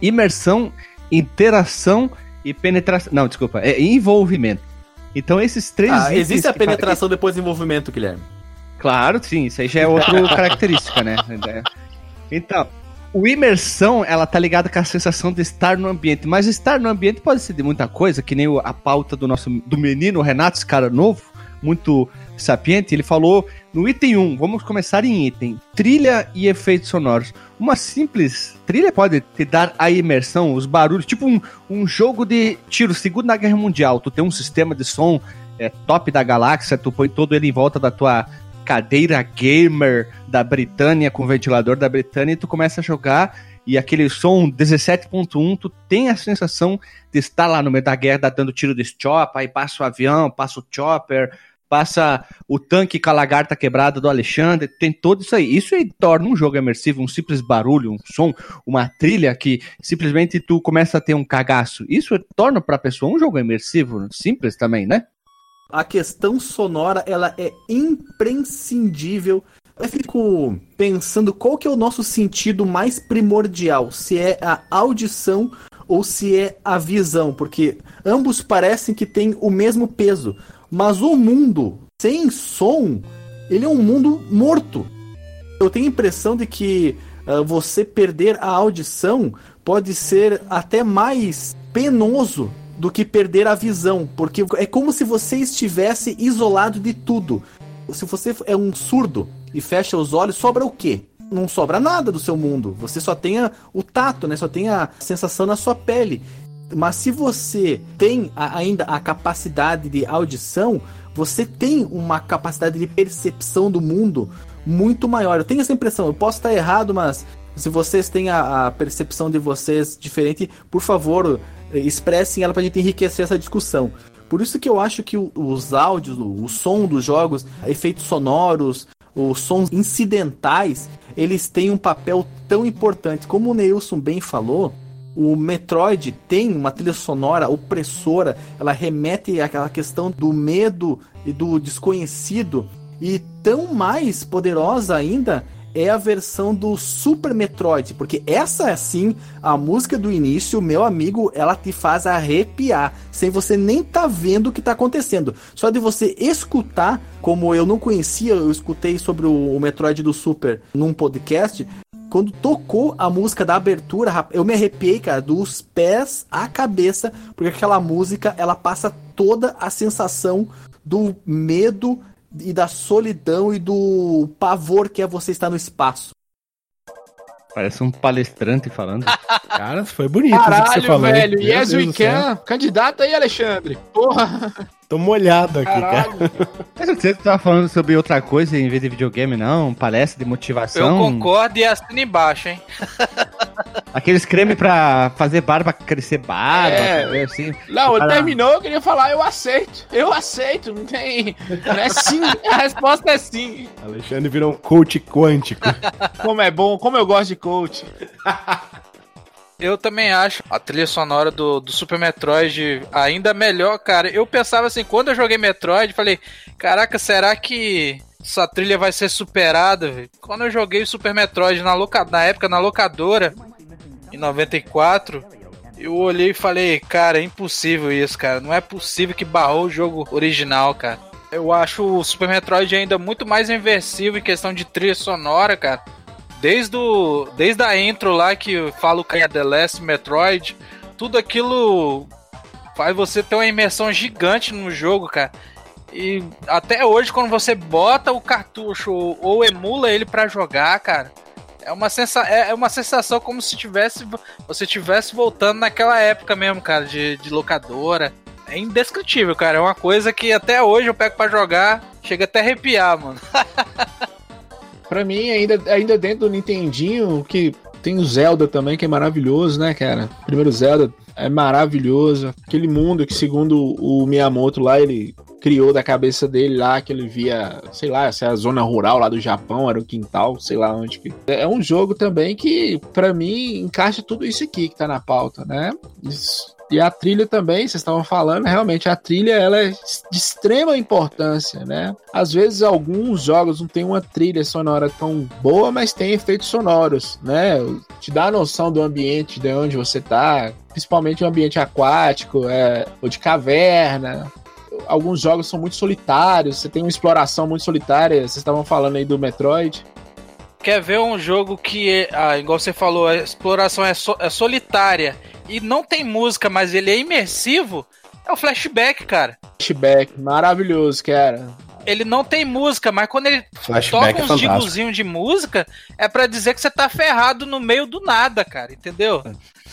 Speaker 1: imersão, interação e penetração. Não, desculpa, é envolvimento. Então esses três
Speaker 2: Ah,
Speaker 1: itens
Speaker 2: existe a penetração depois do envolvimento, Guilherme.
Speaker 1: Claro, sim, isso aí já é outra característica, né? Então, o imersão, ela tá ligada com a sensação de estar no ambiente, mas estar no ambiente pode ser de muita coisa, que nem a pauta do nosso do menino Renato, esse cara novo, muito sapiente, ele falou no item 1, vamos começar em item, trilha e efeitos sonoros. Uma simples trilha pode te dar a imersão, os barulhos, tipo um, um jogo de tiro, Segunda Guerra Mundial, tu tem um sistema de som é, top da galáxia, tu põe todo ele em volta da tua cadeira gamer da Britânia com ventilador da Britânia e tu começa a jogar e aquele som 17.1, tu tem a sensação de estar lá no meio da guerra dando tiro de chopper, aí passa o avião, passa o chopper, passa o tanque com a lagarta quebrada do Alexandre, tem tudo isso aí. Isso aí torna um jogo imersivo, um simples barulho, um som, uma trilha que simplesmente tu começa a ter um cagaço. Isso torna pra pessoa um jogo imersivo, simples também, né?
Speaker 2: A questão sonora ela é imprescindível. Eu fico pensando qual que é o nosso sentido mais primordial, se é a audição ou se é a visão, porque ambos parecem que têm o mesmo peso, mas o mundo sem som, ele é um mundo morto. Eu tenho a impressão de que ah, você perder a audição pode ser até mais penoso do que perder a visão, porque é como se você estivesse isolado de tudo. Se você é um surdo e fecha os olhos, sobra o quê? Não sobra nada do seu mundo. Você só tem o tato, né? Só tem a sensação na sua pele. Mas se você tem a- ainda a capacidade de audição, você tem uma capacidade de percepção do mundo muito maior. Eu tenho essa impressão, eu posso estar errado, mas se vocês têm a, a percepção de vocês diferente, por favor, expressem ela pra gente enriquecer essa discussão. Por isso que eu acho que os áudios, o som dos jogos, efeitos sonoros, os sons incidentais, eles têm um papel tão importante. Como o Neilson bem falou, o Metroid tem uma trilha sonora opressora, ela remete àquela questão do medo e do desconhecido, e tão mais poderosa ainda é a versão do Super Metroid, porque essa assim, a música do início, meu amigo, ela te faz arrepiar, sem você nem tá vendo o que tá acontecendo. Só de você escutar, como eu não conhecia, eu escutei sobre o, o Metroid do Super num podcast, quando tocou a música da abertura, eu me arrepiei, cara, dos pés à cabeça, porque aquela música, ela passa toda a sensação do medo e da solidão e do pavor que é você estar no espaço.
Speaker 1: Parece um palestrante falando.
Speaker 5: Cara, foi bonito isso que você
Speaker 3: Caralho,
Speaker 5: falou.
Speaker 3: velho. Yes,
Speaker 5: Deus
Speaker 3: we can. Candidato aí, Alexandre. Porra.
Speaker 5: Tô molhado aqui, cara.
Speaker 3: Caralho.
Speaker 1: Você tava falando sobre outra coisa em vez de videogame, não? Palestra de
Speaker 4: Eu
Speaker 1: motivação.
Speaker 4: concordo e assino embaixo, hein?
Speaker 1: Aqueles creme pra fazer barba crescer barba,
Speaker 3: É.
Speaker 1: assim.
Speaker 3: Não, ele terminou, eu queria falar, eu aceito. Eu aceito, não tem. É sim. A resposta é sim.
Speaker 5: Alexandre virou um coach quântico.
Speaker 3: Como é bom, como eu gosto de coach.
Speaker 4: Eu também acho a trilha sonora do, do Super Metroid ainda melhor, cara. Eu pensava assim, quando eu joguei Metroid, falei, caraca, será que essa trilha vai ser superada? velho? Quando eu joguei o Super Metroid na, loca... na época na locadora, em 94, eu olhei e falei, cara, é impossível isso, cara. Não é possível que barrou o jogo original, cara. Eu acho o Super Metroid ainda muito mais inversível em questão de trilha sonora, cara. Desde, o, desde a intro lá que fala o cara The Last Metroid, tudo aquilo faz você ter uma imersão gigante no jogo, cara. E até hoje, quando você bota o cartucho ou, emula ele pra jogar, cara, é uma, sensa é é uma sensação como se tivesse você tivesse voltando naquela época mesmo, cara, de, de locadora. É indescritível, cara. É uma coisa que até hoje eu pego pra jogar, chega até arrepiar, mano.
Speaker 3: Pra mim, ainda, ainda dentro do Nintendinho, que tem o Zelda também, que é maravilhoso, né, cara? Primeiro Zelda é maravilhoso. Aquele mundo que, segundo o Miyamoto lá, ele criou da cabeça dele lá, que ele via, sei lá, essa é a zona rural lá do Japão, era o quintal, sei lá onde que. É um jogo também que, pra mim, encaixa tudo isso aqui que tá na pauta, né? Isso. E a trilha também, vocês estavam falando, realmente a trilha ela é de extrema importância, né? Às vezes alguns jogos não tem uma trilha sonora tão boa, mas tem efeitos sonoros, né? Te dá a noção do ambiente de onde você tá, principalmente o ambiente aquático, é, ou de caverna. Alguns jogos são muito solitários, você tem uma exploração muito solitária, vocês estavam falando aí do Metroid.
Speaker 4: Quer ver um jogo que, ah, igual você falou, a exploração é, so- é solitária e não tem música, mas ele é imersivo? É o Flashback, cara.
Speaker 3: Flashback, maravilhoso, cara.
Speaker 4: Ele não tem música, mas quando ele
Speaker 5: Flashback
Speaker 4: toca
Speaker 5: é
Speaker 4: uns
Speaker 5: fantástico.
Speaker 4: digozinhos de música, é pra dizer que você tá ferrado no meio do nada, cara, entendeu?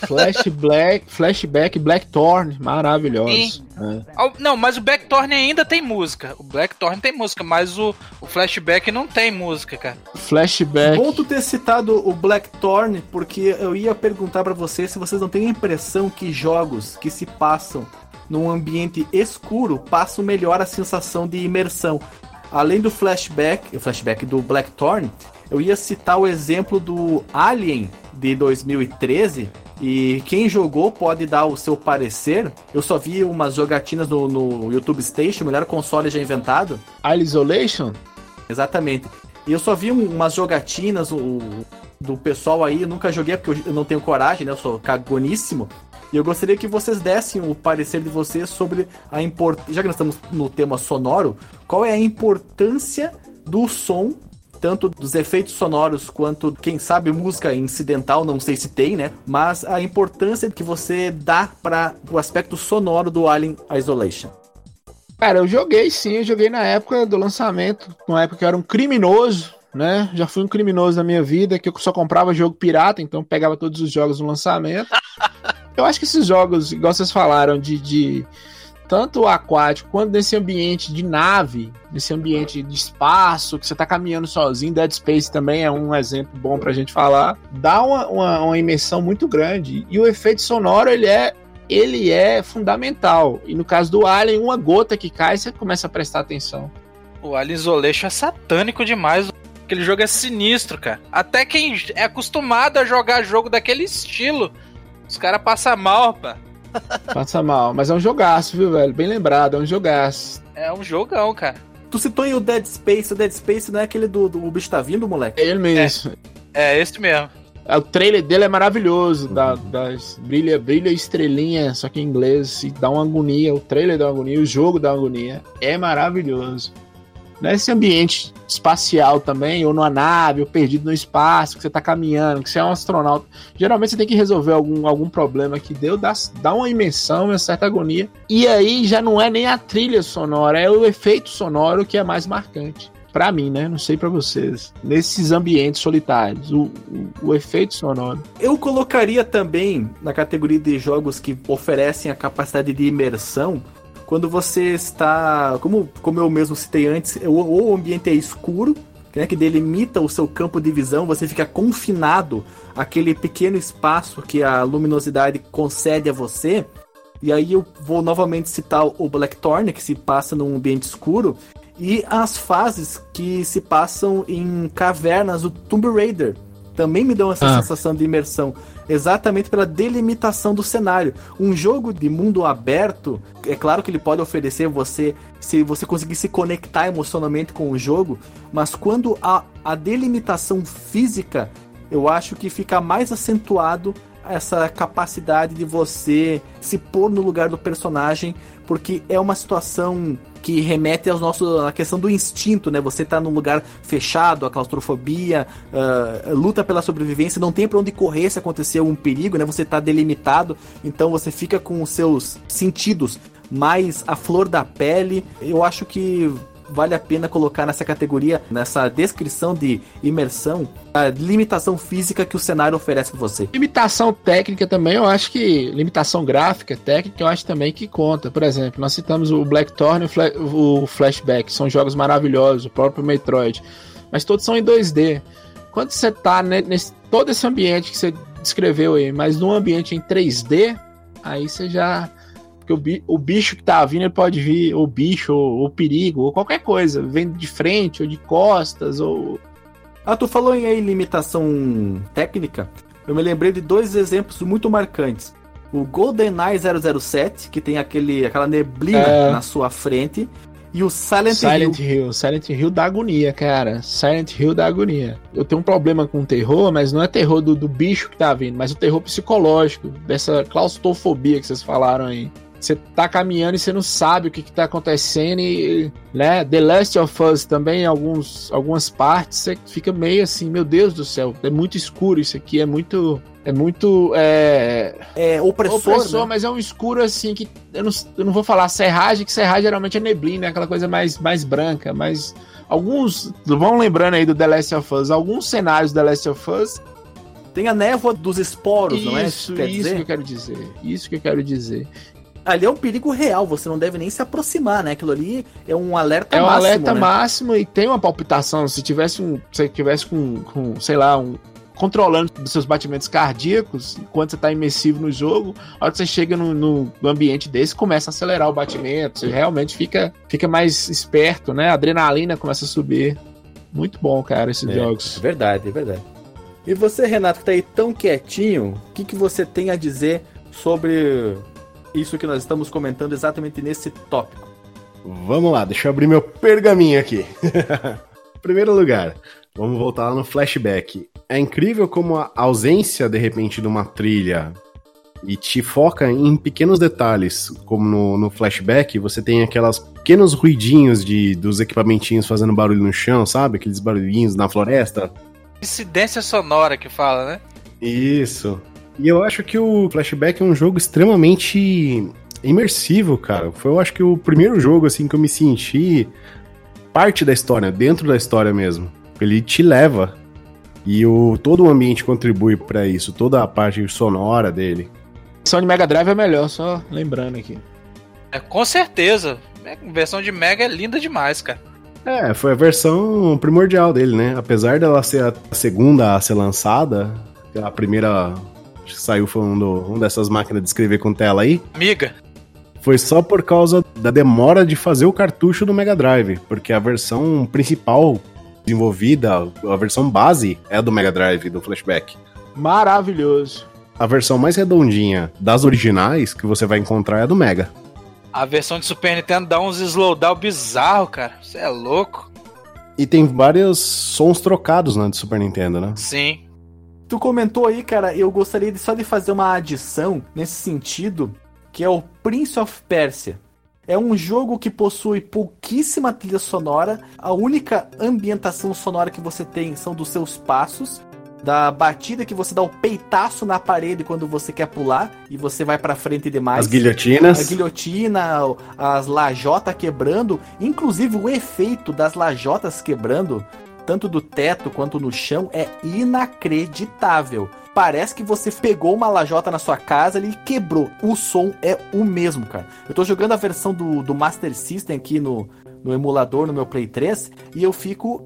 Speaker 3: Flashback, Flashback, Blackthorn, maravilhoso.
Speaker 4: Sim.
Speaker 3: É.
Speaker 4: Não, mas o Blackthorn ainda tem música. O Blackthorn tem música, mas o, o Flashback não tem música, cara.
Speaker 3: Flashback.
Speaker 2: Bom tu ter citado o Blackthorn, porque eu ia perguntar pra vocês se vocês não têm a impressão que jogos que se passam num ambiente escuro passam melhor a sensação de imersão. Além do flashback, o flashback do Blackthorn, eu ia citar o exemplo do Alien de 2013. E quem jogou pode dar o seu parecer. Eu só vi umas jogatinas no, no YouTube Station, o melhor console já inventado.
Speaker 3: Isle Isolation?
Speaker 2: Exatamente. E eu só vi um- umas jogatinas o- do pessoal aí, eu nunca joguei porque eu não tenho coragem, né? Eu sou cagoníssimo. E eu gostaria que vocês dessem o parecer de vocês sobre a importância. Já que nós estamos no tema sonoro, qual é a importância do som, tanto dos efeitos sonoros quanto, quem sabe, música incidental, não sei se tem, né? Mas a importância que você dá para o aspecto sonoro do Alien Isolation.
Speaker 3: Cara, eu joguei sim, eu joguei na época do lançamento, na época que eu era um criminoso, né? Já fui um criminoso na minha vida, que eu só comprava jogo pirata, então pegava todos os jogos no lançamento. Eu acho que esses jogos, igual vocês falaram, de, de tanto aquático quanto nesse ambiente de nave, nesse ambiente de espaço, que você tá caminhando sozinho, Dead Space também é um exemplo bom pra gente falar, dá uma, uma, uma imersão muito grande. E o efeito sonoro, ele é ele é fundamental. E no caso do Alien, uma gota que cai, você começa a prestar atenção.
Speaker 4: O Alien Isolation é satânico demais. Aquele jogo é sinistro, cara. Até quem é acostumado a jogar jogo daquele estilo, os caras passam mal, pá.
Speaker 3: Passa mal. Mas é um jogaço, viu, velho? Bem lembrado, é um jogaço.
Speaker 4: É um jogão, cara.
Speaker 2: Tu citou aí o Dead Space, o Dead Space não é aquele do, do o bicho tá vindo, moleque?
Speaker 3: É ele mesmo.
Speaker 4: É esse mesmo.
Speaker 3: É, O trailer dele é maravilhoso. Da, das, brilha, brilha estrelinha, só que em inglês. E dá uma agonia. O trailer dá uma agonia, o jogo dá uma agonia. É maravilhoso. Nesse ambiente espacial também, ou numa nave, ou perdido no espaço, que você tá caminhando, que você é um astronauta. Geralmente você tem que resolver algum, algum problema que deu, dá, dá uma imensão, uma certa agonia. E aí já não é nem a trilha sonora, é o efeito sonoro que é mais marcante. Pra mim, né? Não sei pra vocês. Nesses ambientes solitários, o, o, o efeito sonoro.
Speaker 2: Eu colocaria também na categoria de jogos que oferecem a capacidade de imersão quando você está, como, como eu mesmo citei antes, ou o ambiente é escuro, né, que delimita o seu campo de visão, você fica confinado àquele pequeno espaço que a luminosidade concede a você. E aí eu vou novamente citar o Blackthorn, que se passa num ambiente escuro, e as fases que se passam em cavernas do Tomb Raider. Também me dão essa ah. sensação de imersão, exatamente pela delimitação do cenário. Um jogo de mundo aberto, é claro que ele pode oferecer você, se você conseguir se conectar emocionalmente com o jogo, mas quando a, a delimitação física, eu acho que fica mais acentuado essa capacidade de você se pôr no lugar do personagem, porque é uma situação que remete aos nossos, à questão do instinto, né? Você tá num lugar fechado, a claustrofobia, uh, luta pela sobrevivência, não tem para onde correr se acontecer algum perigo, né? Você tá delimitado, então você fica com os seus sentidos mais a flor da pele. Eu acho que vale a pena colocar nessa categoria, nessa descrição de imersão, a limitação física que o cenário oferece para você.
Speaker 3: Limitação técnica também, eu acho que. Limitação gráfica, técnica, eu acho também que conta. Por exemplo, nós citamos o Blackthorn e o Flashback, são jogos maravilhosos, o próprio Metroid, mas todos são em 2D. Quando você tá nesse todo esse ambiente que você descreveu aí, mas num ambiente em 3D, aí você já porque o, bicho que tá vindo, ele pode vir, o bicho, ou o perigo, ou qualquer coisa, vem de frente, ou de costas, ou.
Speaker 2: Ah, tu falou em limitação técnica. Eu me lembrei de dois exemplos muito marcantes. O GoldenEye 007, que tem aquele, aquela neblina é... na sua frente, e o Silent,
Speaker 3: Silent Hill. Hill. Silent Hill da agonia, cara. Silent Hill da agonia. Eu tenho um problema com o terror, mas não é terror do, do bicho que tá vindo, mas o terror psicológico, dessa claustrofobia que vocês falaram aí. Você tá caminhando e você não sabe o que, que tá acontecendo e, né, The Last of Us também, alguns, algumas partes, você fica meio assim, meu Deus do céu, é muito escuro isso aqui, é muito, é muito, é...
Speaker 2: É opressor, opressor
Speaker 3: né? mas é um escuro assim que, eu não, eu não vou falar serragem, que serragem geralmente é neblina, é aquela coisa mais, mais branca, mas alguns, vão lembrando aí do The Last of Us, alguns cenários do The Last of Us
Speaker 2: tem a névoa dos esporos,
Speaker 3: isso,
Speaker 2: não é?
Speaker 3: Isso, isso que eu quero dizer. Isso que eu quero dizer
Speaker 2: ali é um perigo real, você não deve nem se aproximar, né? Aquilo ali é um alerta
Speaker 3: máximo.
Speaker 2: É um
Speaker 3: máximo, alerta né? máximo e tem uma palpitação. Se tivesse um. Se tivesse com, com sei lá, um. Controlando os seus batimentos cardíacos enquanto você está imersivo no jogo, a hora que você chega no, no, no, ambiente desse, começa a acelerar o batimento, você realmente fica, fica mais esperto, né? A adrenalina começa a subir. Muito bom, cara, esses
Speaker 2: é,
Speaker 3: jogos.
Speaker 2: É verdade, é verdade. E você, Renato, que tá aí tão quietinho, o que, que você tem a dizer sobre isso que nós estamos comentando exatamente nesse tópico.
Speaker 5: Vamos lá, deixa eu abrir meu pergaminho aqui. Primeiro lugar, vamos voltar lá no flashback. É incrível como a ausência, de repente, de uma trilha e te foca em pequenos detalhes, como no, no flashback, você tem aquelas pequenos ruidinhos de, dos equipamentinhos fazendo barulho no chão, sabe? Aqueles barulhinhos na floresta.
Speaker 4: Incidência sonora que fala, né?
Speaker 5: Isso. E eu acho que o Flashback é um jogo extremamente imersivo, cara. Foi, eu acho que o primeiro jogo, assim, que eu me senti parte da história, dentro da história mesmo. Ele te leva. E o, todo o ambiente contribui para isso, toda a parte sonora dele.
Speaker 3: A versão de Mega Drive é melhor, só lembrando aqui.
Speaker 4: É, com certeza. A versão de Mega é linda demais, cara.
Speaker 5: É, foi a versão primordial dele, né? Apesar dela ser a segunda a ser lançada, a primeira que saiu foi um, do, um dessas máquinas de escrever com tela aí.
Speaker 4: Amiga.
Speaker 5: Foi só por causa da demora de fazer o cartucho do Mega Drive, porque a versão principal desenvolvida, a versão base, é a do Mega Drive, do Flashback.
Speaker 3: Maravilhoso.
Speaker 5: A versão mais redondinha das originais que você vai encontrar é a do Mega.
Speaker 4: A versão de Super Nintendo dá uns slowdown bizarro, cara. Você é louco.
Speaker 5: E tem vários sons trocados na né, de Super Nintendo, né?
Speaker 4: Sim.
Speaker 2: Tu comentou aí, cara, eu gostaria de só de fazer uma adição nesse sentido, que é o Prince of Persia. É um jogo que possui pouquíssima trilha sonora, a única ambientação sonora que você tem são dos seus passos, da batida que você dá o peitaço na parede quando você quer pular e você vai pra frente demais.
Speaker 5: As guilhotinas.
Speaker 2: A guilhotina, as lajotas quebrando, inclusive o efeito das lajotas quebrando, tanto do teto quanto no chão, é inacreditável. Parece que você pegou uma lajota na sua casa e quebrou. O som é o mesmo, cara. Eu tô jogando a versão do, do Master System aqui no, no emulador, no meu Play 3, e eu fico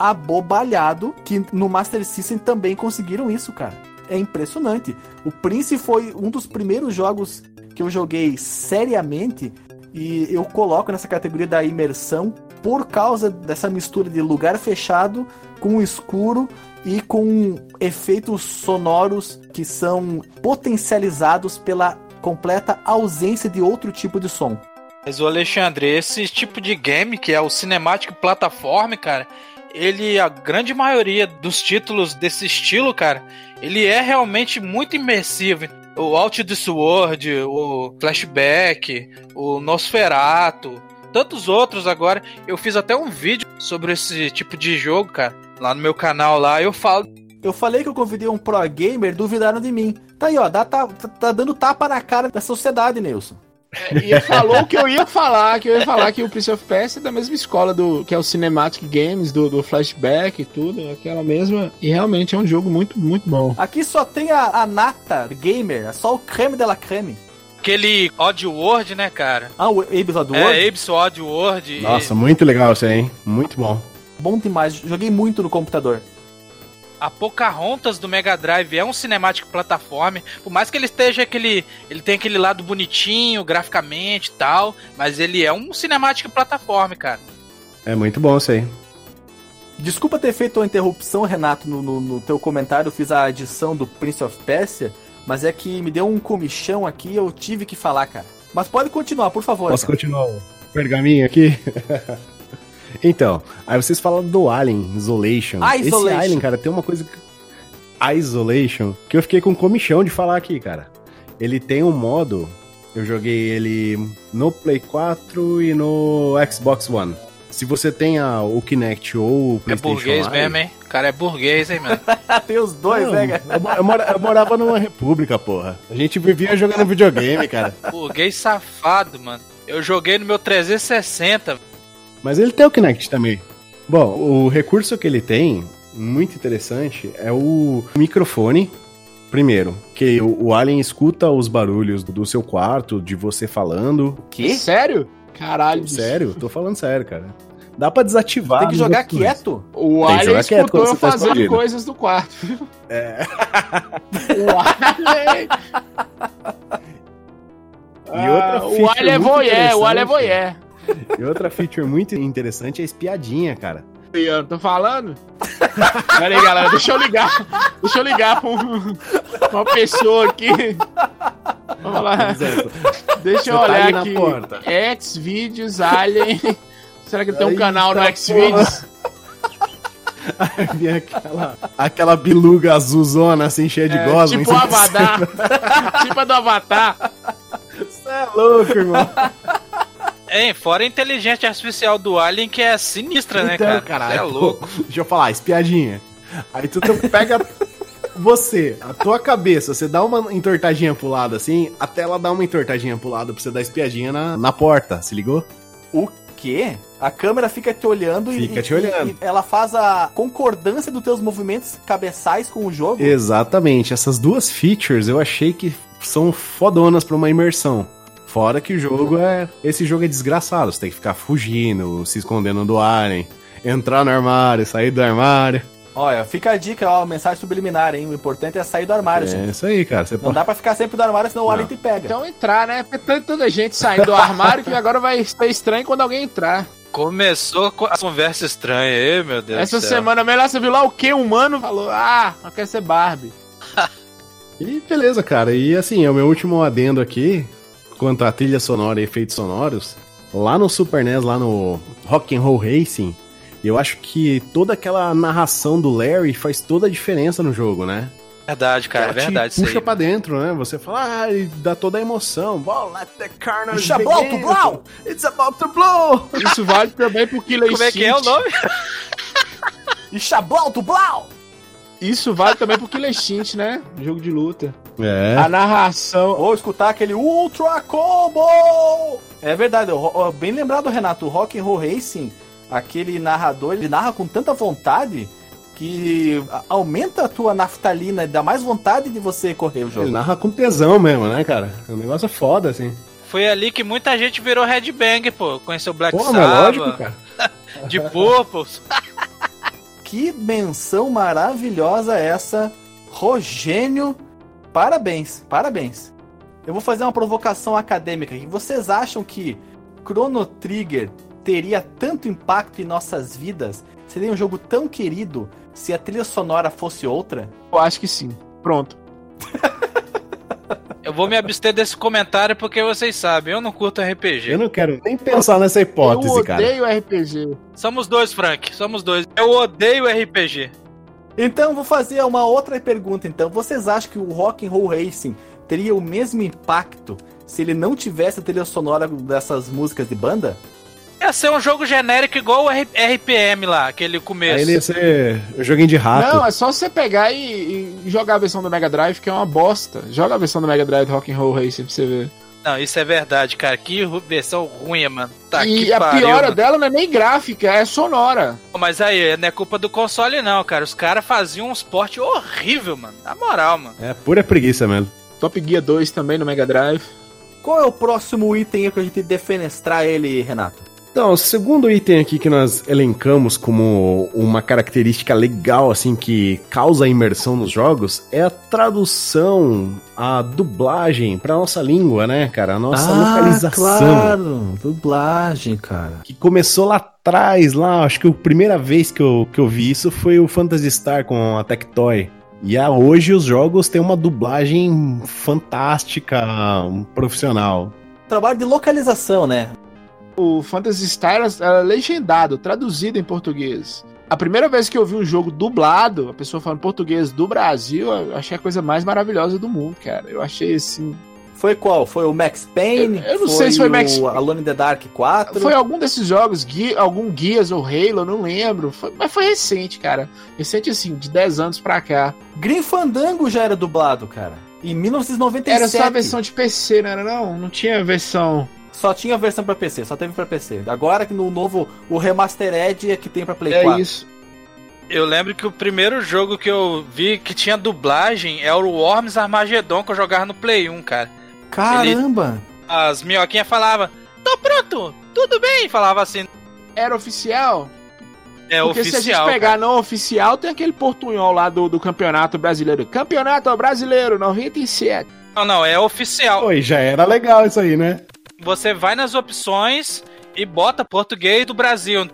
Speaker 2: abobalhado que no Master System também conseguiram isso, cara. É impressionante. O Prince foi um dos primeiros jogos que eu joguei seriamente e eu coloco nessa categoria da imersão por causa dessa mistura de lugar fechado com escuro e com efeitos sonoros que são potencializados pela completa ausência de outro tipo de som.
Speaker 4: Mas o Alexandre, esse tipo de game que é o Cinematic Platform, cara, ele, a grande maioria dos títulos desse estilo, cara, ele é realmente muito imersivo. O Out the Sword, o Flashback, o Nosferatu, tantos outros agora. Eu fiz até um vídeo sobre esse tipo de jogo, cara, lá no meu canal lá. Eu falo
Speaker 2: eu falei que eu convidei um pro gamer, duvidaram de mim. Tá aí, ó, dá, tá, tá dando tapa na cara da sociedade, Nilson.
Speaker 3: É, e ele falou que eu ia falar, que eu ia falar que o Prince of Persia é da mesma escola do que é o Cinematic Games, do, do flashback e tudo, aquela mesma. E realmente é um jogo muito, muito bom.
Speaker 2: Aqui só tem a, a nata gamer, é só o creme de la creme.
Speaker 4: Aquele Odd World, né, cara?
Speaker 2: Ah, o Abe's Odd
Speaker 4: World? É, Abe's Odd World.
Speaker 5: Nossa, e... muito legal isso aí, hein? Muito bom.
Speaker 2: Bom demais, joguei muito no computador
Speaker 4: a Pocahontas do Mega Drive é um cinemático plataforma, por mais que ele esteja aquele, ele tem aquele lado bonitinho, graficamente e tal, mas ele é um cinemático plataforma, cara.
Speaker 5: É muito bom isso aí.
Speaker 2: Desculpa ter feito a interrupção, Renato, no, no, no teu comentário, eu fiz a adição do Prince of Persia, mas é que me deu um comichão aqui, eu tive que falar, cara. Mas pode continuar, por favor.
Speaker 5: Posso cara. continuar o pergaminho aqui? Então, aí vocês falam do Alien Isolation.
Speaker 2: Ah, Isolation.
Speaker 5: Esse Alien, cara, tem uma coisa. Isolation, que eu fiquei com comichão de falar aqui, cara. Ele tem um modo, eu joguei ele no Play 4 e no Xbox One. Se você tem a, o Kinect ou o
Speaker 4: é PlayStation É burguês Live, mesmo, hein? O cara é burguês, hein, mano?
Speaker 2: tem os dois,
Speaker 5: Não,
Speaker 2: né, cara?
Speaker 5: Eu, eu, eu, morava numa república, porra. A gente vivia jogando videogame, cara.
Speaker 4: Burguês safado, mano. Eu joguei no meu 360.
Speaker 5: Mas ele tem o Kinect também. Bom, o recurso que ele tem, muito interessante, é o microfone. Primeiro, que o, o Alien escuta os barulhos do seu quarto, de você falando.
Speaker 3: Que? Sério? Caralho.
Speaker 5: Sério? Tô falando sério, cara. Dá pra desativar.
Speaker 2: Tem que jogar quieto.
Speaker 3: O Tem Alien escutou eu tá fazendo coisas do quarto. É. o Alien... E outra ah, o Alien é voyeur, o Alien é voyeur.
Speaker 5: E outra feature muito interessante é a espiadinha, cara.
Speaker 3: Eu tô falando? Pera aí, galera, deixa eu ligar. Deixa eu ligar pra, um, pra uma pessoa aqui. Vamos lá. Deixa eu tá olhar tá aqui. Xvideos Alien. Será que tem um canal no Xvideos?
Speaker 5: Aí vem aquela, aquela biluga azulzona, assim, cheia de é, gosma.
Speaker 3: Tipo o Avatar. tipo a do Avatar.
Speaker 5: Você é louco, irmão.
Speaker 4: É, fora a inteligência artificial do Alien, que é sinistra, né, então, né, cara?
Speaker 5: Caralho, é louco. Deixa eu falar, espiadinha. Aí tu pega você, a tua cabeça, você dá uma entortadinha pro lado assim, até ela dá uma entortadinha pro lado pra você dar espiadinha na, na porta, se ligou?
Speaker 2: O quê? A câmera fica te olhando
Speaker 5: fica
Speaker 2: e,
Speaker 5: te olhando.
Speaker 2: E ela faz a concordância dos teus movimentos cabeçais com o jogo?
Speaker 5: Exatamente. Essas duas features eu achei que são fodonas pra uma imersão. Fora que o jogo é. Esse jogo é desgraçado. Você tem que ficar fugindo, se escondendo do Alien, entrar no armário, sair do armário.
Speaker 2: Olha, fica a dica, ó, mensagem subliminar, hein? O importante é sair do armário,
Speaker 5: é
Speaker 2: gente.
Speaker 5: É isso aí, cara.
Speaker 2: Você Não pode... dá pra ficar sempre do armário, senão o Alien te pega.
Speaker 3: Então entrar, né? Porque tanta gente saindo do armário que agora vai ser estranho quando alguém entrar.
Speaker 4: Começou com a conversa estranha aí, meu Deus
Speaker 3: Essa semana, melhor você viu lá o que? Um humano falou, ah, não quer ser Barbie.
Speaker 5: e beleza, cara. E assim, é o meu último adendo aqui quanto à trilha sonora e efeitos sonoros, lá no Super NES, lá no Rock and Roll Racing, eu acho que toda aquela narração do Larry faz toda a diferença no jogo, né?
Speaker 4: Verdade, cara, é verdade.
Speaker 5: Puxa pra dentro, né? Você fala, ah, e dá toda a emoção.
Speaker 2: Ball, let the carnage It's about to blow! It's about to blow!
Speaker 3: Isso vale também pro Killer
Speaker 4: Como é que é o nome?
Speaker 2: It's about to blow!
Speaker 3: Isso vale também pro Killer Instinct, né? Jogo de luta.
Speaker 5: É.
Speaker 3: A narração.
Speaker 2: Ou escutar aquele Ultra Combo! É verdade, bem lembrado, Renato, o Rock and Roll Racing, aquele narrador, ele narra com tanta vontade que aumenta a tua naftalina, dá mais vontade de você correr o
Speaker 5: Ele
Speaker 2: jogo.
Speaker 5: narra com tesão mesmo, né, cara? O negócio é foda, assim.
Speaker 4: Foi ali que muita gente virou headbang, pô. Conheceu Black
Speaker 5: Pô, é lógico,
Speaker 4: Sabbath,
Speaker 5: cara.
Speaker 4: de Purples.
Speaker 2: Que menção maravilhosa essa, Rogênio. Parabéns, parabéns. Eu vou fazer uma provocação acadêmica aqui. Vocês acham que Chrono Trigger teria tanto impacto em nossas vidas? Seria um jogo tão querido se a trilha sonora fosse outra?
Speaker 3: Eu acho que sim. Pronto.
Speaker 4: Eu vou me abster desse comentário porque vocês sabem, eu não curto RPG.
Speaker 5: Eu não quero nem pensar nessa hipótese,
Speaker 3: eu
Speaker 5: cara.
Speaker 3: odeio RPG.
Speaker 4: Somos dois, Frank. Somos dois. Eu odeio RPG.
Speaker 2: Então vou fazer uma outra pergunta. Então, vocês acham que o Rock and Roll Racing teria o mesmo impacto se ele não tivesse a trilha sonora dessas músicas de banda?
Speaker 4: Ia ser um jogo genérico igual o R- RPM lá, aquele
Speaker 5: Aí
Speaker 4: começo.
Speaker 5: ele ia ser um joguinho de rato.
Speaker 3: Não, é só você pegar e, e jogar a versão do Mega Drive, que é uma bosta. Joga a versão do Mega Drive do Rock and Roll Racing pra você ver.
Speaker 4: Não, isso é verdade, cara. Que versão ruim, mano. Tá
Speaker 3: e
Speaker 4: que
Speaker 3: a
Speaker 4: pariu,
Speaker 3: piora
Speaker 4: mano.
Speaker 3: dela não é nem gráfica, é sonora.
Speaker 4: Mas aí, não é culpa do console, não, cara. Os caras faziam uns porte horrível, mano. Na moral, mano.
Speaker 5: É pura preguiça mesmo.
Speaker 3: Top Gear 2 também no Mega Drive.
Speaker 2: Qual é o próximo item aí pra gente defenestrar ele, Renato?
Speaker 5: Então, o segundo item aqui que nós elencamos como uma característica legal, assim, que causa imersão nos jogos, é a tradução, a dublagem pra nossa língua, né, cara? A nossa localização.
Speaker 2: claro. Dublagem, cara.
Speaker 5: Que começou lá atrás, lá, acho que a primeira vez que eu, que eu vi isso foi o Phantasy Star com a Tectoy. E a, hoje os jogos têm uma dublagem fantástica, um profissional.
Speaker 2: Trabalho de localização, né?
Speaker 3: O Phantasy Star era- legendado, traduzido em português. A primeira vez que eu vi um jogo dublado, a pessoa falando português do Brasil, eu achei a coisa mais maravilhosa do mundo, cara. Eu achei assim.
Speaker 2: Foi qual? Foi o Max Payne?
Speaker 3: Eu- eu não sei se foi
Speaker 2: o
Speaker 3: Max-
Speaker 2: Alone in the Dark 4?
Speaker 3: Foi algum desses jogos, Gui- algum Guias ou Halo, eu não lembro. Foi- mas foi recente, cara. Recente assim, de 10 anos pra cá.
Speaker 2: Grim Fandango já era dublado, cara. Em 1997.
Speaker 3: Era só a versão de PC, não era não? Não tinha versão.
Speaker 2: Só tinha versão pra PC, só teve pra PC. Agora que no novo, o Remastered é que tem pra Play
Speaker 3: É
Speaker 2: 4.
Speaker 3: isso.
Speaker 4: Eu lembro que o primeiro jogo que eu vi que tinha dublagem é o Worms Armageddon que eu jogava no Play 1, cara.
Speaker 2: Caramba!
Speaker 4: As minhoquinhas falavam, tô pronto, tudo bem, falava assim.
Speaker 3: Era oficial?
Speaker 4: É
Speaker 3: Porque se a
Speaker 4: oficial.
Speaker 3: gente pegar
Speaker 4: cara.
Speaker 3: não oficial, tem aquele portunhol lá do, do Campeonato Brasileiro. Campeonato Brasileiro 97.
Speaker 4: Não, não, é oficial.
Speaker 5: Oi, já era legal isso aí, né?
Speaker 4: Você vai nas opções e bota português do Brasil.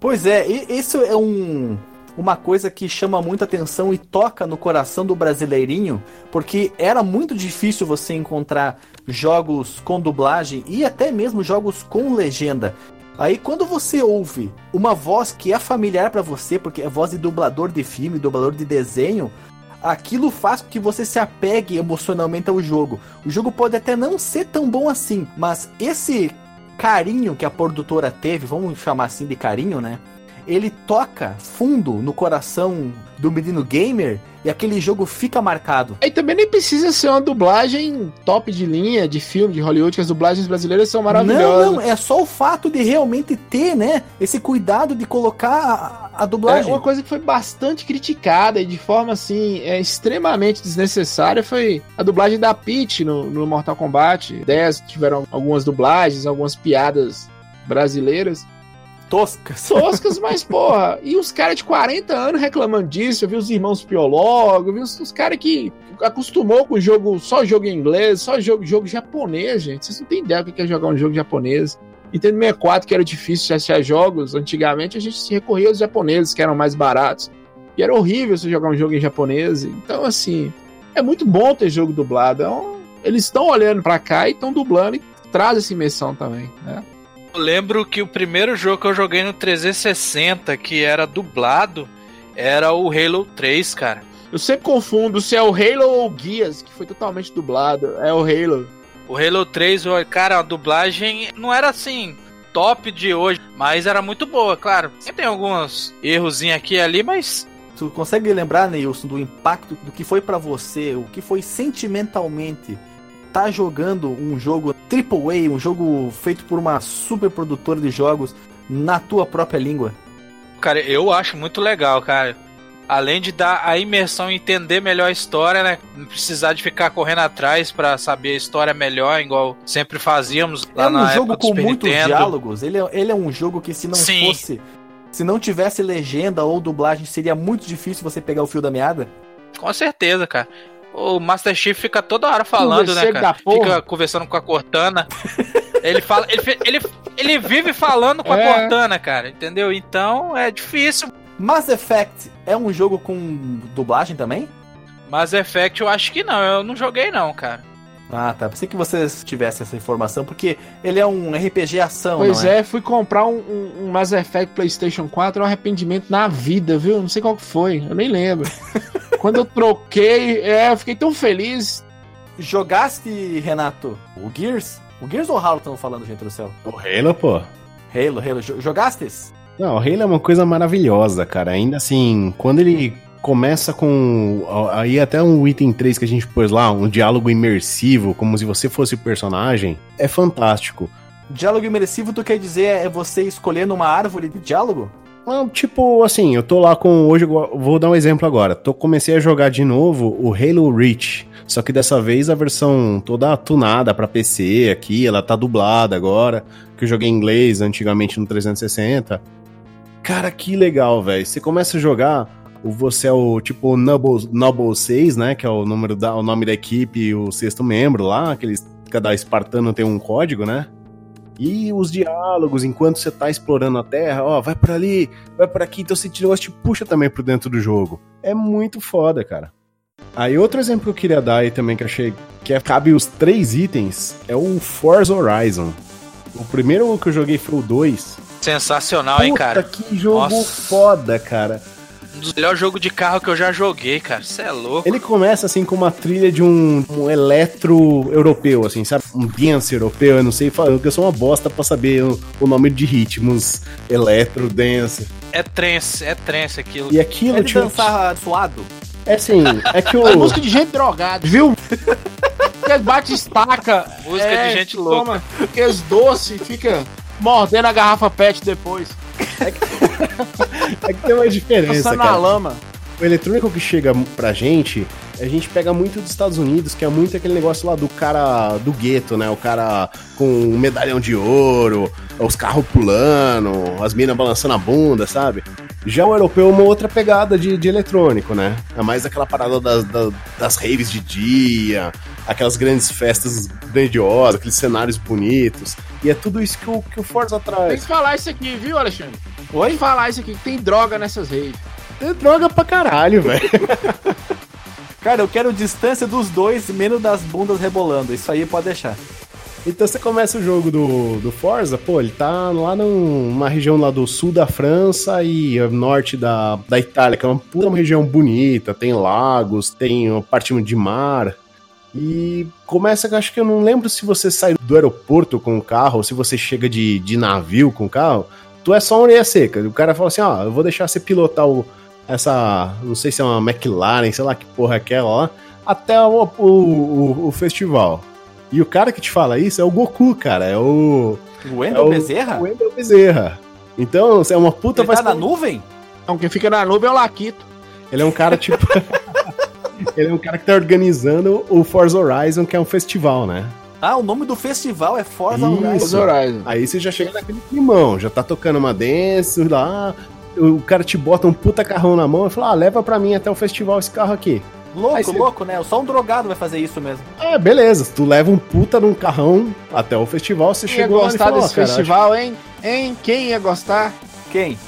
Speaker 2: Pois é, isso é um, uma coisa que chama muita atenção e toca no coração do brasileirinho, porque era muito difícil você encontrar jogos com dublagem e até mesmo jogos com legenda. Aí quando você ouve uma voz que é familiar pra você, porque é voz de dublador de filme, dublador de desenho, aquilo faz com que você se apegue emocionalmente ao jogo. O jogo pode até não ser tão bom assim, mas esse carinho que a produtora teve, vamos chamar assim de carinho, né? Ele toca fundo no coração do menino gamer e aquele jogo fica marcado.
Speaker 3: Aí também nem precisa ser uma dublagem top de linha de filme de Hollywood, que as dublagens brasileiras são maravilhosas.
Speaker 2: Não, não, é só o fato de realmente ter, né, esse cuidado de colocar a, a
Speaker 3: É
Speaker 2: dublagem.
Speaker 3: uma coisa que foi bastante criticada e de forma assim é extremamente desnecessária foi a dublagem da Peach no, no Mortal Kombat 10. Tiveram algumas dublagens, algumas piadas brasileiras.
Speaker 2: Toscas.
Speaker 3: Toscas, mas porra. E os caras de 40 anos reclamando disso. Eu vi os irmãos Piologo, eu vi os, os caras que acostumou com jogo, só jogo inglês, só jogo, jogo japonês, gente. Vocês não têm ideia do que é jogar um jogo japonês. Nintendo 64, que era difícil de achar jogos, antigamente a gente se recorria aos japoneses, que eram mais baratos. E era horrível você jogar um jogo em japonês. Então, assim, é muito bom ter jogo dublado. É um- Eles estão olhando pra cá e estão dublando e traz essa imersão também, né?
Speaker 4: Eu lembro que o primeiro jogo que eu joguei no 360, que era dublado, era o Halo 3, cara.
Speaker 3: Eu sempre confundo se é o Halo ou o Guias, que foi totalmente dublado. É o Halo.
Speaker 4: O Halo 3, ó, cara, a dublagem não era assim top de hoje, mas era muito boa, claro. Sempre tem alguns errozinhos aqui e ali, mas
Speaker 2: Tu consegue lembrar, Neilson, do impacto do que foi pra você, o que foi sentimentalmente tá jogando um jogo AAA, um jogo feito por uma super produtora de jogos na tua própria língua?
Speaker 4: Cara, eu acho muito legal, cara. Além de dar a imersão e entender melhor a história, né? Não precisar de ficar correndo atrás pra saber a história melhor, igual sempre fazíamos lá
Speaker 2: é um
Speaker 4: na
Speaker 2: jogo
Speaker 4: época
Speaker 2: com muitos
Speaker 4: Nintendo.
Speaker 2: diálogos. Ele é, ele é um jogo que se não
Speaker 4: Sim.
Speaker 2: fosse. Se não tivesse legenda ou dublagem, seria muito difícil você pegar o fio da meada.
Speaker 4: Com certeza, cara. O Master Chief fica toda hora falando, né, cara? Fica conversando com a Cortana. ele fala, ele, ele, ele vive falando com a
Speaker 3: É.
Speaker 4: Cortana, cara, entendeu? Então é difícil.
Speaker 2: Mass Effect é um jogo com dublagem também?
Speaker 4: Mass Effect eu acho que não, eu não joguei não, cara.
Speaker 2: Ah, tá. Pensei que vocês tivessem essa informação, porque ele é um RPG ação,
Speaker 3: Pois
Speaker 2: não é?
Speaker 3: é, fui comprar um, um, um Mass Effect PlayStation 4, é um arrependimento na vida, viu? Não sei qual que foi, eu nem lembro. Quando eu troquei, é, eu fiquei tão feliz.
Speaker 2: Jogaste, Renato, o Gears? O Gears ou o Halo estão falando, gente do céu?
Speaker 5: O Halo, pô.
Speaker 2: Halo, Halo. Jo- Jogastes?
Speaker 5: Não, o Halo é uma coisa maravilhosa, cara. Ainda assim, quando ele começa com. Aí até um item 3 que a gente pôs lá, um diálogo imersivo, como se você fosse o personagem, é fantástico.
Speaker 2: Diálogo imersivo, tu quer dizer é você escolhendo uma árvore de diálogo?
Speaker 5: Ah, Tipo, assim, eu tô lá com. Hoje vou dar um exemplo agora. Tô, comecei a jogar de novo o Halo Reach. Só que dessa vez a versão toda tunada pra PC aqui, ela tá dublada agora. Que eu joguei em inglês antigamente no 360. Cara, que legal, velho. Você começa a jogar, você é o tipo Noble, Noble 6, né? Que é o, número da, o nome da equipe o sexto membro lá. Aqueles, cada espartano tem um código, né? E os diálogos, enquanto você tá explorando a terra, ó, vai por ali, vai por aqui, então esse negócio te puxa também pro dentro do jogo. É muito foda, cara. Aí outro exemplo que eu queria dar aí também que achei que é, cabe os três itens é o Forza Horizon. O primeiro que eu joguei foi o 2.
Speaker 4: Sensacional, hein,
Speaker 5: Puta,
Speaker 4: cara?
Speaker 5: que jogo
Speaker 4: Nossa.
Speaker 5: foda, cara.
Speaker 4: Um dos melhores jogos de carro que eu já joguei, cara. Você é louco.
Speaker 5: Ele começa assim com uma trilha de um, um eletro europeu, assim, sabe? Um dance europeu, eu não sei, falar, eu sou uma bosta pra saber o, o nome de ritmos eletro, dance.
Speaker 4: É trance, é trance aquilo.
Speaker 5: E aquilo,
Speaker 2: É de
Speaker 5: tipo,
Speaker 2: dançar suado?
Speaker 5: é assim, é que o...
Speaker 3: É música de gente drogada, viu? Aqueles bate estaca.
Speaker 4: Música
Speaker 3: é,
Speaker 4: de gente louca.
Speaker 3: Toma aqueles doces, fica mordendo a garrafa pet depois.
Speaker 5: É que tem uma diferença,
Speaker 3: Passando na
Speaker 5: cara.
Speaker 3: lama.
Speaker 5: O eletrônico que chega pra gente, a gente pega muito dos Estados Unidos, que é muito aquele negócio lá do cara do gueto, né? O cara com um medalhão de ouro, os carros pulando, as minas balançando a bunda, sabe? Já o europeu é uma outra pegada de, de eletrônico, né? É mais aquela parada das, das, das raves de dia, aquelas grandes festas grandiosas, aqueles cenários bonitos. E é tudo isso que o, que o Forza
Speaker 3: Tem
Speaker 5: traz.
Speaker 3: que falar isso aqui, viu, Alexandre?
Speaker 2: Oi?
Speaker 3: Tem que falar isso aqui, que tem droga nessas raves.
Speaker 5: É droga pra caralho, velho.
Speaker 2: Cara, eu quero distância dos dois, menos das bundas rebolando. Isso aí pode deixar.
Speaker 5: Então você começa o jogo do, do Forza, pô, ele tá lá numa região lá do sul da França e norte da, da Itália, que é uma puta uma região bonita, tem lagos, tem uma parte de mar. E começa acho que eu não lembro se você sai do aeroporto com o carro ou se você chega de, de navio com o carro, tu é só uma orelha seca. O cara fala assim: ó, eu vou deixar você pilotar o, essa, não sei se é uma McLaren, sei lá que porra é aquela lá, até o, o, o, o festival. E o cara que te fala isso é o Goku, cara. É o.
Speaker 2: O Wendel
Speaker 5: é
Speaker 2: Bezerra?
Speaker 5: O Wendel Bezerra. Então, é uma puta
Speaker 2: Ele tá
Speaker 5: vai
Speaker 2: na nuvem?
Speaker 3: Então, quem fica na nuvem é o Laquito.
Speaker 5: Ele é um cara tipo. ele é um cara que tá organizando o Forza Horizon, que é um festival, né?
Speaker 2: Ah, o nome do festival é Forza
Speaker 5: Isso.
Speaker 2: Horizon.
Speaker 3: Horizon.
Speaker 5: Aí você já chega naquele climão, já tá tocando uma dance lá. O cara te bota um puta carrão na mão e fala: Ah, leva pra mim até o festival esse carro aqui.
Speaker 2: Louco,
Speaker 5: você-
Speaker 2: louco, né? Só um drogado vai fazer isso mesmo.
Speaker 5: É, beleza. Tu leva um puta num carrão até o festival, você
Speaker 3: Quem ia
Speaker 5: chegou lá e
Speaker 3: gostar
Speaker 5: falou,
Speaker 3: desse
Speaker 5: "Ó, cara,
Speaker 3: festival, hein? Hein? Quem ia gostar?
Speaker 2: Quem?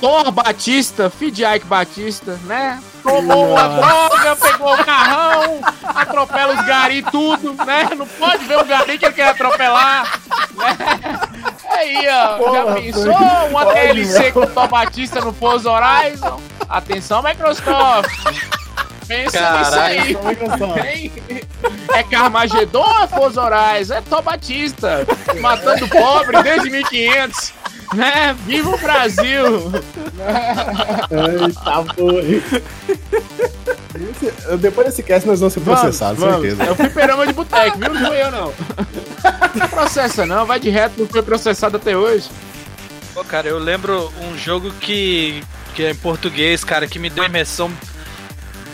Speaker 3: Thor Batista, Ike Batista, né? Tomou uma droga, pegou o carrão, atropela os gari tudo, né? Não pode ver o gari que ele quer atropelar, né? Aí, ó, já pensou uma DLC com o Thor Batista no Forza Horizon? Atenção, Microsoft! Pensa
Speaker 4: Caralho.
Speaker 3: nisso aí. É Carmagedon ou é Forza Horizon? É Thor Batista, matando pobre desde 1500. né? Viva o Brasil!
Speaker 5: Eita, porra. Esse- Depois desse cast nós vamos ser processados,
Speaker 3: Vamos,
Speaker 5: certeza.
Speaker 3: É o fliperama de boteco, viu? Não fui eu, não. Não processa, não. Vai de reto, não foi processado até hoje.
Speaker 4: Pô, cara, eu lembro um jogo que, que é em português, cara, que me deu uma imersão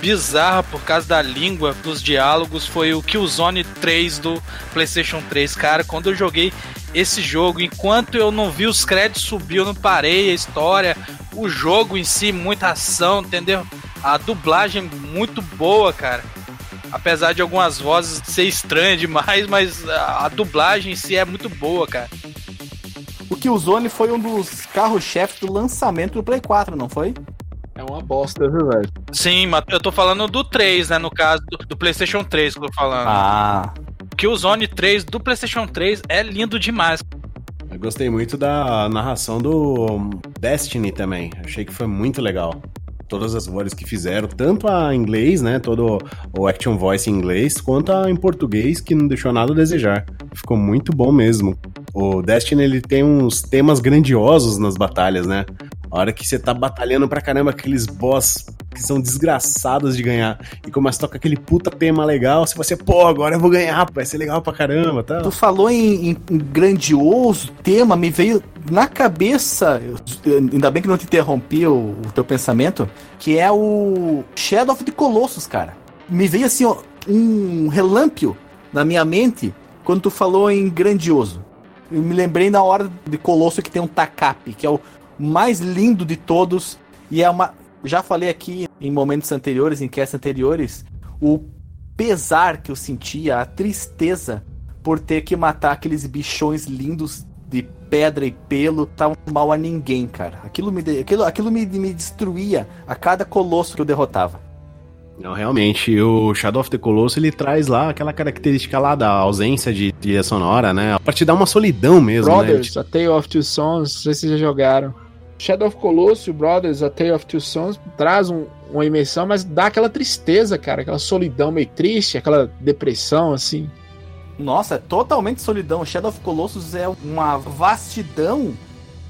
Speaker 4: bizarra por causa da língua, dos diálogos, foi o Killzone 3 do PlayStation 3. Cara, quando eu joguei esse jogo, enquanto eu não vi os créditos subir, eu não parei, a história, o jogo em si, muita ação, entendeu? A dublagem muito boa, cara. Apesar de algumas vozes ser estranha demais, mas a a dublagem em si é muito boa, cara.
Speaker 2: O Killzone foi um dos carros-chefes do lançamento do Play 4, não foi?
Speaker 3: É uma bosta, viu, velho?
Speaker 4: Sim, mas eu tô falando do 3, né? No caso do, do PlayStation 3 que eu tô falando.
Speaker 2: Ah.
Speaker 4: Que o Zone 3 do PlayStation 3 é lindo demais.
Speaker 5: Eu gostei muito da narração do Destiny também. Achei que foi muito legal. Todas as vozes que fizeram, tanto a inglês, né? Todo o action voice em inglês, quanto a em português, que não deixou nada a desejar. Ficou muito bom mesmo. O Destiny ele tem uns temas grandiosos nas batalhas, né? A hora que você tá batalhando pra caramba aqueles boss que são desgraçados de ganhar e começa a tocar aquele puta tema legal, você vai ser, pô, agora eu vou ganhar, vai ser legal pra caramba, tá?
Speaker 2: Tu falou em, em- em grandioso tema, me veio na cabeça, ainda bem que não te interrompi o, o teu pensamento, que é o Shadow of the Colossus, cara. Me veio assim, ó, um relâmpago na minha mente quando tu falou em grandioso. Eu me lembrei na hora de Colosso que tem um Takapi, que é o mais lindo de todos e é uma já falei aqui em momentos anteriores, em casts anteriores, o pesar que eu sentia, a tristeza por ter que matar aqueles bichões lindos de pedra e pelo, tava mal a ninguém, cara. Aquilo me, aquilo, aquilo me, me destruía a cada colosso que eu derrotava.
Speaker 5: Não, realmente, o Shadow of the Colossus ele traz lá aquela característica lá da ausência de trilha sonora, né? Pra te dar uma solidão mesmo, né?
Speaker 3: Brothers, A Tale of Two Sons, não sei se vocês já jogaram. Shadow of Colossus, Brothers, A Tale of Two Sons, traz um- uma imersão, mas dá aquela tristeza, cara, aquela solidão meio triste, aquela depressão, assim.
Speaker 2: Nossa, é totalmente solidão. Shadow of Colossus é uma vastidão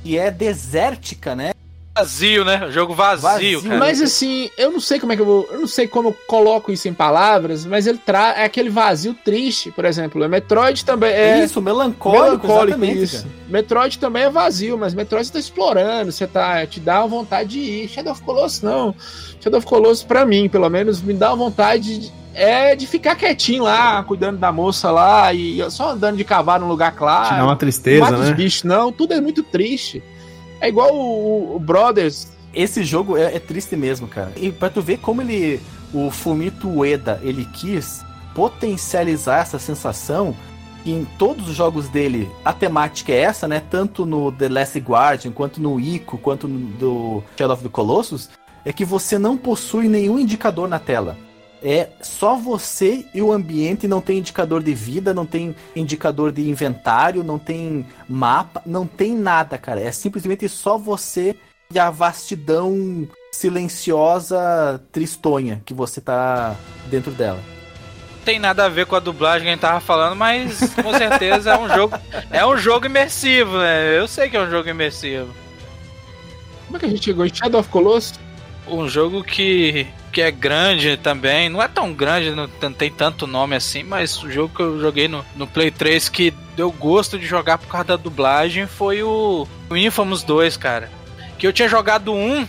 Speaker 2: que é desértica, né?
Speaker 4: Vazio, né? Jogo vazio,
Speaker 2: Vazio,
Speaker 4: cara.
Speaker 3: Mas assim, eu não sei como é que eu vou. Eu não sei como eu coloco isso em palavras, mas ele traz. É aquele vazio triste, por exemplo. É Metroid também. É,
Speaker 2: Isso, melancólico,
Speaker 3: melancólico
Speaker 2: exatamente,
Speaker 3: isso.
Speaker 2: cara.
Speaker 3: Metroid também é vazio, mas Metroid você tá explorando, você tá. Te dá uma vontade de ir. Shadow of Colossus não. Shadow of Colossus, pra mim, pelo menos, me dá uma vontade de, é de ficar quietinho lá, cuidando da moça lá e só andando de cavalo num lugar claro.
Speaker 5: Te dá uma
Speaker 3: não
Speaker 5: tristeza, né?
Speaker 3: bichos, não. Tudo é muito triste. É igual o, o Brothers.
Speaker 2: Esse jogo é, é triste mesmo, cara. E pra tu ver como ele, o Fumito Ueda, ele quis potencializar essa sensação em todos os jogos dele a temática é essa, né? Tanto no The Last Guardian, quanto no Ico, quanto no do Shadow of the Colossus, é que você não possui nenhum indicador na tela. É só você e o ambiente, não tem indicador de vida, não tem indicador de inventário, não tem mapa, não tem nada, cara. É simplesmente só você e a vastidão silenciosa, tristonha que você tá dentro dela.
Speaker 4: tem nada a ver com a dublagem que a gente tava falando, mas com certeza é um jogo. É um jogo imersivo, né? Eu sei que é um jogo imersivo.
Speaker 3: Como é que a gente chegou em Shadow of Colossus?
Speaker 4: Um jogo que, que é grande também. Não é tão grande, não, tem tanto nome assim, mas o jogo que eu joguei no, no Play 3 que deu gosto de jogar por causa da dublagem foi o, o Infamous 2, cara. Que eu tinha jogado um.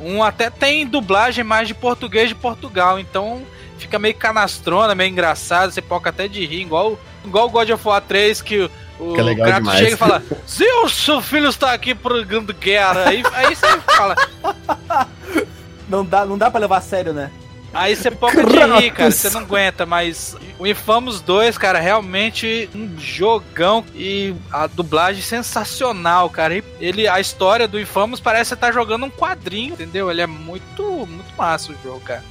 Speaker 4: Um até tem dublagem mais de português de Portugal, então fica meio canastrona, meio engraçado, você pode até de rir, igual, igual o God of War 3 que o, Kratos
Speaker 5: demais.
Speaker 4: chega e fala: Zeus, seu filho está aqui progrando guerra. Aí, aí você fala.
Speaker 2: Não dá, não dá para levar a sério, né?
Speaker 4: Aí você poca de rir, cara, você não aguenta, mas o Infamous 2, cara, realmente um jogão e a dublagem sensacional, cara. Ele, a história do Infamous parece que você tá jogando um quadrinho, entendeu? Ele é muito, muito massa o jogo, cara.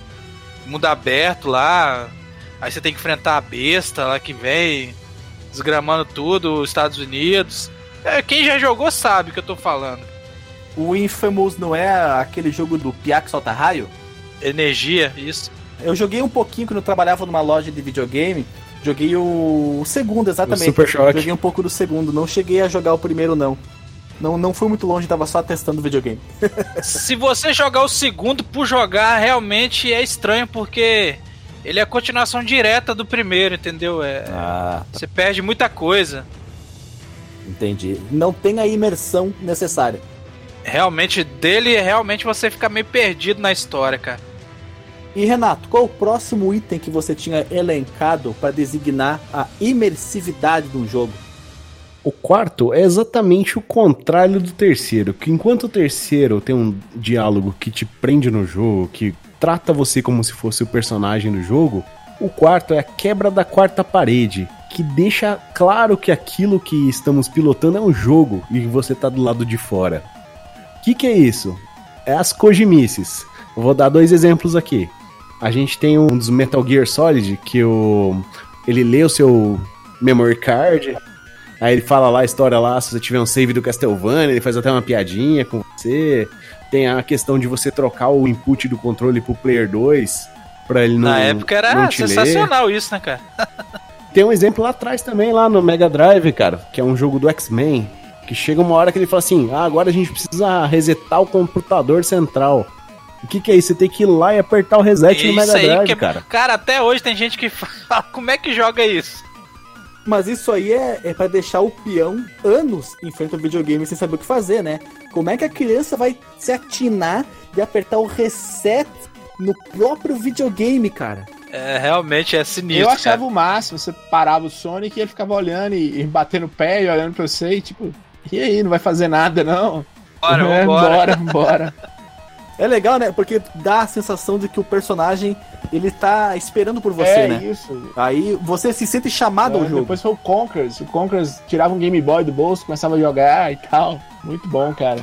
Speaker 4: Mundo aberto lá, aí você tem que enfrentar a besta lá que vem desgramando tudo, os Estados Unidos. É, quem já jogou sabe o que eu tô falando.
Speaker 2: O Infamous não é aquele jogo do Piá que solta raio?
Speaker 4: Energia, isso.
Speaker 2: Eu joguei um pouquinho quando eu trabalhava numa loja de videogame. Joguei o, o segundo,
Speaker 5: O
Speaker 2: exatamente.
Speaker 5: Super Choque.
Speaker 2: Joguei um pouco do segundo. Não cheguei a jogar o primeiro, não. Não, não fui muito longe, tava só testando o videogame.
Speaker 4: Se você jogar o segundo por jogar, realmente é estranho, porque ele é a continuação direta do primeiro, entendeu? É,
Speaker 2: Ah,
Speaker 4: Você perde muita coisa.
Speaker 2: entendi. Não tem a imersão necessária.
Speaker 4: Realmente, dele, realmente você fica meio perdido na história, cara.
Speaker 2: E Renato, qual o próximo item que você tinha elencado para designar a imersividade de um jogo?
Speaker 5: O quarto é exatamente o contrário do terceiro, que enquanto o terceiro tem um diálogo que te prende no jogo, que trata você como se fosse o personagem do jogo, o quarto é a quebra da quarta parede, que deixa claro que aquilo que estamos pilotando é um jogo e você tá do lado de fora. O que, que é isso? É as Kojimices. Vou dar dois exemplos aqui. A gente tem um dos Metal Gear Solid que o ele lê o seu memory card Aí ele fala lá a história lá, se você tiver um save do Castlevania, ele faz até uma piadinha com você. Tem a questão de você trocar o input do controle pro Player 2, pra ele não
Speaker 4: Na época era
Speaker 5: te ler.
Speaker 4: sensacional isso, né, cara?
Speaker 5: Tem um exemplo lá atrás também, lá no Mega Drive, cara, que é um jogo do X-Men, que chega uma hora que ele fala assim, ah, agora a gente precisa resetar o computador central. O que que é isso? Você tem que ir lá e apertar o reset no Mega Drive,
Speaker 4: que é-
Speaker 5: cara.
Speaker 4: Cara, até hoje tem gente que fala, como é que joga isso?
Speaker 2: Mas isso aí é, é para deixar o peão anos em frente ao videogame sem saber o que fazer, né? Como é que a criança vai se atinar de apertar o reset no próprio videogame, cara?
Speaker 4: É, realmente é sinistro.
Speaker 3: Eu achava
Speaker 4: cara.
Speaker 3: o máximo, você parava o Sonic e ele ficava olhando e, e batendo o pé e olhando pra você e tipo, e aí, não vai fazer nada não?
Speaker 4: Bora,
Speaker 3: É, bora, bora.
Speaker 2: É legal, né? Porque dá a sensação de que o personagem ele tá esperando por você,
Speaker 3: é
Speaker 2: né?
Speaker 3: isso.
Speaker 2: Aí você se sente chamado
Speaker 3: É,
Speaker 2: ao jogo.
Speaker 3: Depois foi o Conkers. O Conkers tirava um Game Boy do bolso, começava a jogar e tal. Muito bom, cara.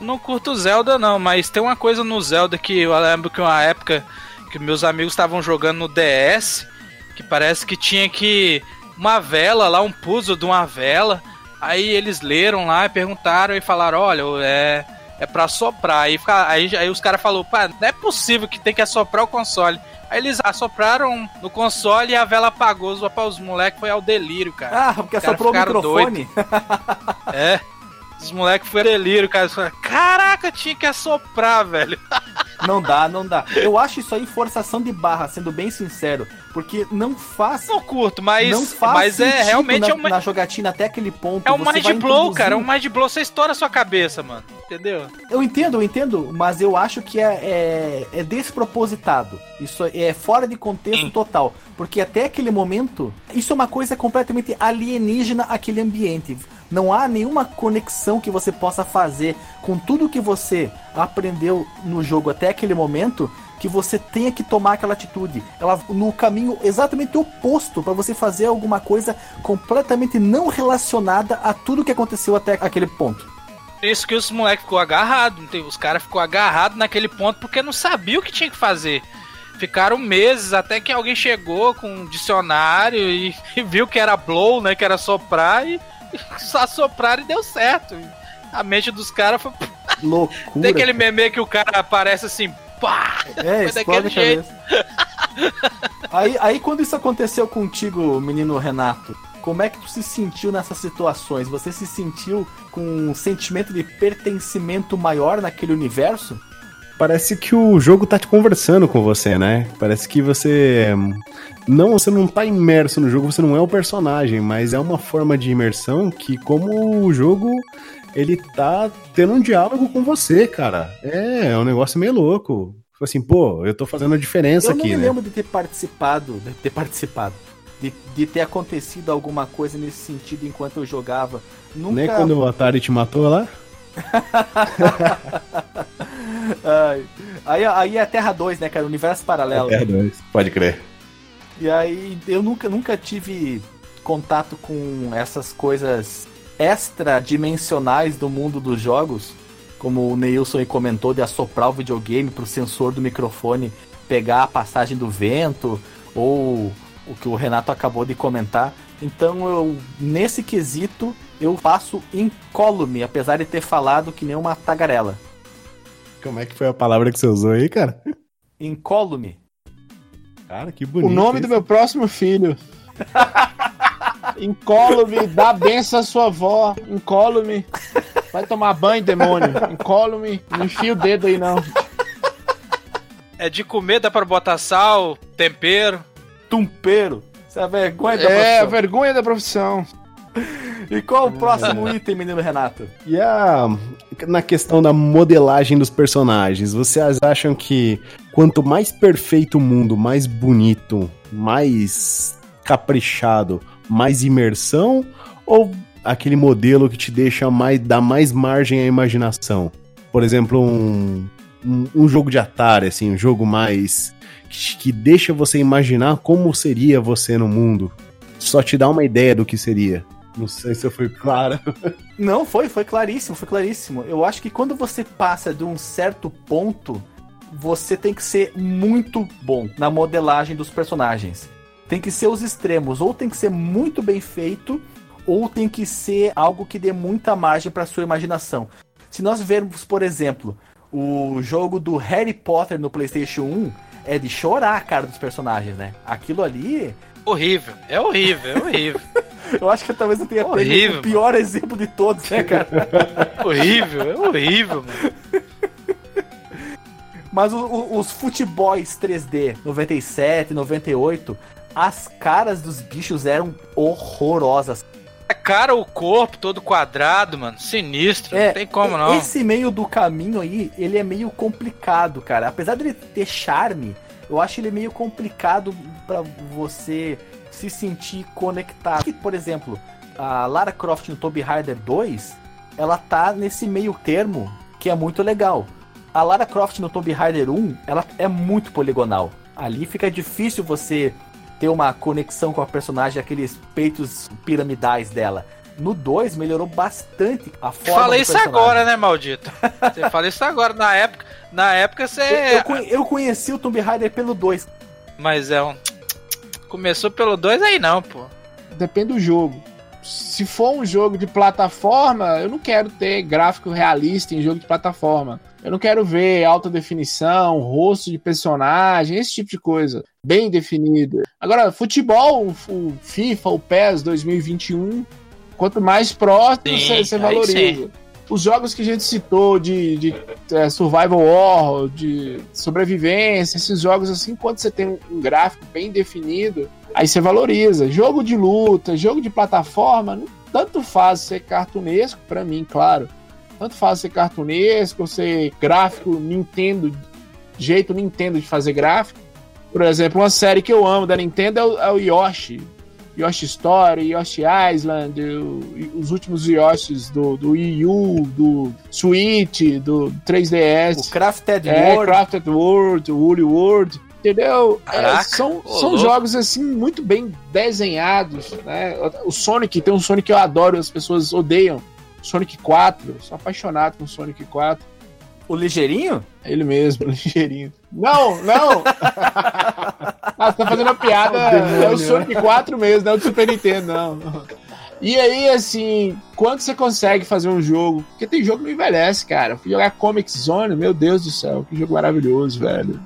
Speaker 4: Não curto Zelda, não, mas tem uma coisa no Zelda que eu lembro que uma época que meus amigos estavam jogando no DS, que parece que tinha que. Uma vela lá, um puzzle de uma vela. Aí eles leram lá e perguntaram e falaram: olha, é. É pra soprar. Aí, aí, aí os caras falaram, pá, não é possível que tem que assoprar o console. Aí eles assopraram no console e a vela apagou. Os, os moleques foi ao delírio, cara.
Speaker 2: Ah, porque assoprou o microfone.
Speaker 4: É. Os moleques foi delírio, cara. Caraca, tinha que assoprar, velho.
Speaker 2: Não dá, não dá. Eu acho isso aí forçação de barra, sendo bem sincero. Porque não faz.
Speaker 4: Não curto, mas,
Speaker 2: não faz
Speaker 4: mas é realmente
Speaker 2: na,
Speaker 4: é uma,
Speaker 2: na jogatina até aquele ponto.
Speaker 4: é um mind
Speaker 2: vai
Speaker 4: blow, cara. É um mind blow, você estoura a sua cabeça, mano. Entendeu?
Speaker 2: Eu entendo, eu entendo, mas eu acho que é, é, é despropositado. Isso é fora de contexto
Speaker 4: Sim.
Speaker 2: total. Porque até aquele momento, isso é uma coisa completamente alienígena àquele ambiente. Não há nenhuma conexão que você possa fazer com tudo que você aprendeu no jogo até aquele momento que você tenha que tomar aquela atitude. Ela no caminho exatamente oposto para você fazer alguma coisa completamente não relacionada a tudo que aconteceu até aquele ponto.
Speaker 4: Isso que os moleques ficou agarrado, os caras ficou agarrado naquele ponto porque não sabia o que tinha que fazer. Ficaram meses até que alguém chegou com um dicionário e, e viu que era blow, né? Que era soprar e, só sopraram e deu certo. A mente dos caras foi.
Speaker 2: Loucura.
Speaker 4: Tem aquele meme que o cara aparece assim, pá!
Speaker 2: É,
Speaker 4: Foi
Speaker 2: explode a
Speaker 4: daquele jeito.
Speaker 2: cabeça. aí, aí quando isso aconteceu contigo, menino Renato, como é que tu se sentiu nessas situações? Você se sentiu com um sentimento de pertencimento maior naquele universo?
Speaker 5: Parece que o jogo tá te conversando com você, né? Parece que você. Não, você não tá imerso no jogo, você não é o personagem, mas é uma forma de imersão que, como o jogo, ele tá tendo um diálogo com você, cara. É, é um negócio meio louco. Tipo assim, pô, eu tô fazendo a diferença
Speaker 2: Eu não
Speaker 5: aqui,
Speaker 2: me
Speaker 5: né?
Speaker 2: lembro de ter participado, de ter participado, de, de ter acontecido alguma coisa nesse sentido enquanto eu jogava. Nunca.
Speaker 5: Nem quando o Atari te matou lá?
Speaker 2: Ai, aí, aí é a Terra 2, né, cara? Universo paralelo.
Speaker 5: É, dois. Pode crer.
Speaker 2: E aí eu nunca, nunca tive contato com essas coisas extradimensionais do mundo dos jogos, como o Neilson comentou, de assoprar o videogame pro sensor do microfone pegar a passagem do vento, ou o que o Renato acabou de comentar. Então eu, nesse quesito, eu passo incólume, apesar de ter falado que nem uma tagarela.
Speaker 5: Como é que foi a palavra que você usou aí, cara?
Speaker 2: Incólume.
Speaker 5: Cara, que
Speaker 3: O
Speaker 5: bonito.
Speaker 3: nome
Speaker 5: isso.
Speaker 3: do meu próximo filho. Incólume, dá benção à sua avó. Incólume. Vai tomar banho, demônio. Encola-me. Não enfia o dedo aí, não.
Speaker 4: É de comer, dá pra botar sal, tempero.
Speaker 2: Tumpeiro. Isso é a vergonha da
Speaker 3: É, a
Speaker 2: profissão.
Speaker 3: vergonha da profissão.
Speaker 2: E qual o próximo item, menino Renato?
Speaker 5: E a, na questão da modelagem dos personagens, vocês acham que quanto mais perfeito o mundo, mais bonito, mais caprichado, mais imersão? Ou aquele modelo que te deixa mais, dá mais margem à imaginação? Por exemplo, um, um, um jogo de Atari, assim, um jogo mais. Que, que deixa você imaginar como seria você no mundo. Só te dá uma ideia do que seria. Não sei se eu fui claro.
Speaker 2: Não, foi, foi claríssimo, foi claríssimo. Eu acho que quando você passa de um certo ponto, você tem que ser muito bom na modelagem dos personagens. Tem que ser os extremos, ou tem que ser muito bem feito, ou tem que ser algo que dê muita margem para sua imaginação. Se nós vermos, por exemplo, o jogo do Harry Potter no PlayStation 1, é de chorar a cara dos personagens, né? Aquilo ali,
Speaker 4: Horrível. É horrível, é horrível.
Speaker 2: eu acho que talvez eu tenha
Speaker 4: Horrível,
Speaker 2: o pior exemplo de todos, né, cara?
Speaker 4: horrível, é horrível, mano.
Speaker 2: Mas o- o- os futebols 3D 97, 98, as caras dos bichos eram horrorosas.
Speaker 4: A cara, o corpo todo quadrado, mano. Sinistro.
Speaker 2: É,
Speaker 4: não tem como, não.
Speaker 2: Esse meio do caminho aí, ele é meio complicado, cara. Apesar dele ter charme, eu acho ele meio complicado pra você se sentir conectado. Que, Por exemplo, a Lara Croft no Tomb Raider 2, ela tá nesse meio termo que é muito legal. A Lara Croft no Tomb Raider 1, ela é muito poligonal. Ali fica difícil você ter uma conexão com a personagem, aqueles peitos piramidais dela. No 2 melhorou bastante a forma
Speaker 4: Fala
Speaker 2: do
Speaker 4: isso agora, né, maldito? Você fala isso agora. Na época, na época
Speaker 2: Eu,
Speaker 4: você.
Speaker 2: eu conhe- eu conheci o Tomb Raider pelo 2.
Speaker 4: Mas é um. Começou pelo 2 aí não, pô.
Speaker 3: Depende do jogo. Se for um jogo de plataforma, eu não quero ter gráfico realista em jogo de plataforma. Eu não quero ver alta definição, rosto de personagem, esse tipo de coisa. Bem definido. Agora, futebol, o FIFA, o PES 2021, quanto mais próximo você valoriza.
Speaker 4: sim.
Speaker 3: Os jogos que a gente citou de, de é, survival horror, de sobrevivência, esses jogos assim, quando você tem um gráfico bem definido, aí você valoriza. Jogo de luta, jogo de plataforma, tanto faz ser cartunesco, pra mim, claro. Tanto faz ser cartunesco, ser gráfico Nintendo, jeito Nintendo de fazer gráfico. Por exemplo, uma série que eu amo da Nintendo é o, é o Yoshi. Yoshi Story, Yoshi Island, o- os últimos Yoshis do, do Wii U, do Switch, do 3DS.
Speaker 2: O Crafted
Speaker 3: É,
Speaker 2: World.
Speaker 3: Crafted World, Woolly World, entendeu? É,
Speaker 4: Caraca,
Speaker 3: são
Speaker 4: ô,
Speaker 3: são
Speaker 4: louco.
Speaker 3: jogos assim muito bem desenhados, né? O Sonic tem um Sonic que eu adoro, as pessoas odeiam. Sonic 4, eu sou apaixonado com Sonic 4.
Speaker 2: O ligeirinho?
Speaker 3: É Ele mesmo, ligeirinho. Não, não! ah, você tá fazendo uma piada. é o Sonic 4 mesmo, não é o do Super Nintendo, não. E aí, assim, quando você consegue fazer um jogo? Porque tem jogo que não envelhece, cara. Fui jogar Comic Zone, meu Deus do céu, que jogo maravilhoso, velho.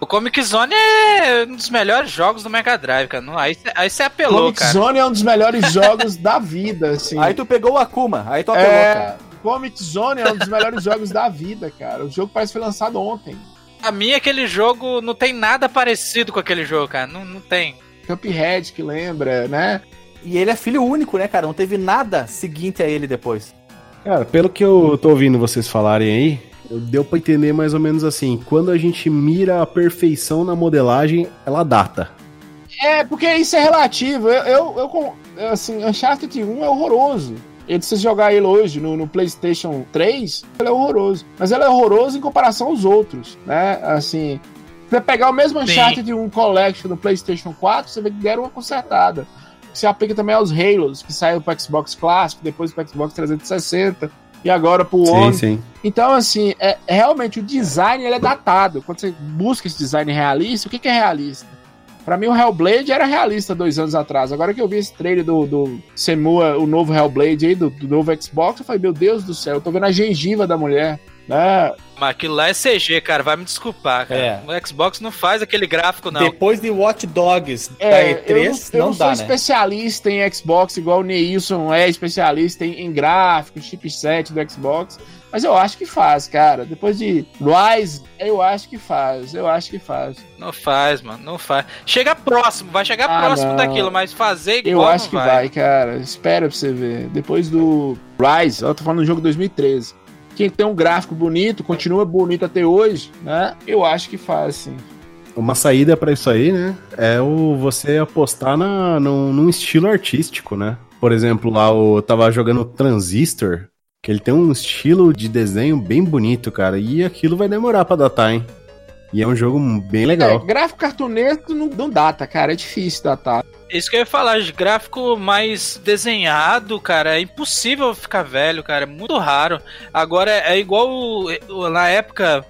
Speaker 4: O Comic Zone é um dos melhores jogos do Mega Drive, cara. Não, aí você aí você apelou,
Speaker 3: Comic
Speaker 4: cara.
Speaker 3: Zone é um dos melhores jogos da vida, assim.
Speaker 2: Aí tu pegou o Akuma, aí tu apelou,
Speaker 3: é,
Speaker 2: cara.
Speaker 3: Comic Zone é um dos melhores jogos da vida, cara. O jogo parece que foi lançado ontem.
Speaker 4: A mim, aquele jogo não tem nada parecido com aquele jogo, cara. Não, não tem.
Speaker 3: Cuphead que lembra, né?
Speaker 2: E ele é filho único, né, cara? Não teve nada seguinte a ele depois.
Speaker 5: Cara, pelo que eu tô ouvindo vocês falarem aí, eu- deu pra entender mais ou menos assim. Quando a gente mira a perfeição na modelagem, ela data.
Speaker 3: É, porque isso é relativo. Eu, eu, eu com- assim, Uncharted 1 é horroroso. E se você jogar ele hoje no, no PlayStation 3, ele é horroroso. Mas ele é horroroso em comparação aos outros, né? Assim, se você pegar o mesmo
Speaker 4: Sim.
Speaker 3: Uncharted 1 Collection no PlayStation 4, você vê que deram uma consertada. Se aplica também aos Halos, que saiu pro Xbox Clássico, depois pro Xbox 360 e agora pro One.
Speaker 5: sim.
Speaker 3: Então, assim, é, é realmente o design ele é datado. Quando você busca esse design realista, o que, que é realista? Pra mim, o Hellblade era realista dois anos atrás. Agora que eu vi esse trailer do, do Semua, o novo Hellblade aí, do, do novo Xbox, eu falei, meu Deus do céu, eu tô vendo a gengiva da mulher. né?
Speaker 4: Mas aquilo lá é CG, cara. Vai me desculpar, cara.
Speaker 2: É.
Speaker 4: O Xbox não faz aquele gráfico, não.
Speaker 2: Depois de Watch Dogs
Speaker 3: É,
Speaker 2: da
Speaker 3: eu
Speaker 2: E3,
Speaker 3: não, eu
Speaker 2: não,
Speaker 3: não sou
Speaker 2: né?
Speaker 3: especialista em Xbox, igual o Neilson é especialista em, em gráficos, chipset do Xbox. Mas eu acho que faz, cara. Depois de Rise, eu acho que faz. Eu acho que faz.
Speaker 4: Não faz, mano. Não faz. Chega próximo, vai chegar
Speaker 3: Ah,
Speaker 4: próximo
Speaker 3: não.
Speaker 4: daquilo, mas fazer
Speaker 3: Eu
Speaker 4: igual
Speaker 3: acho
Speaker 4: não
Speaker 3: que vai. cara. Espera pra você ver. Depois do Rise, eu tô falando do jogo 2013. Quem tem um gráfico bonito, continua bonito até hoje, né? Eu acho que faz, sim.
Speaker 5: Uma saída pra isso aí, né? É o você apostar na, num, num estilo artístico, né? Por exemplo, lá eu tava jogando Transistor, que ele tem um estilo de desenho bem bonito, cara. E aquilo vai demorar pra datar, hein? E é um jogo bem
Speaker 3: É,
Speaker 5: legal.
Speaker 3: gráfico cartunesco não, não data, cara. É difícil datar.
Speaker 4: Isso que eu ia falar, de gráfico mais desenhado, cara, é impossível ficar velho, cara, é muito raro. Agora é igual na época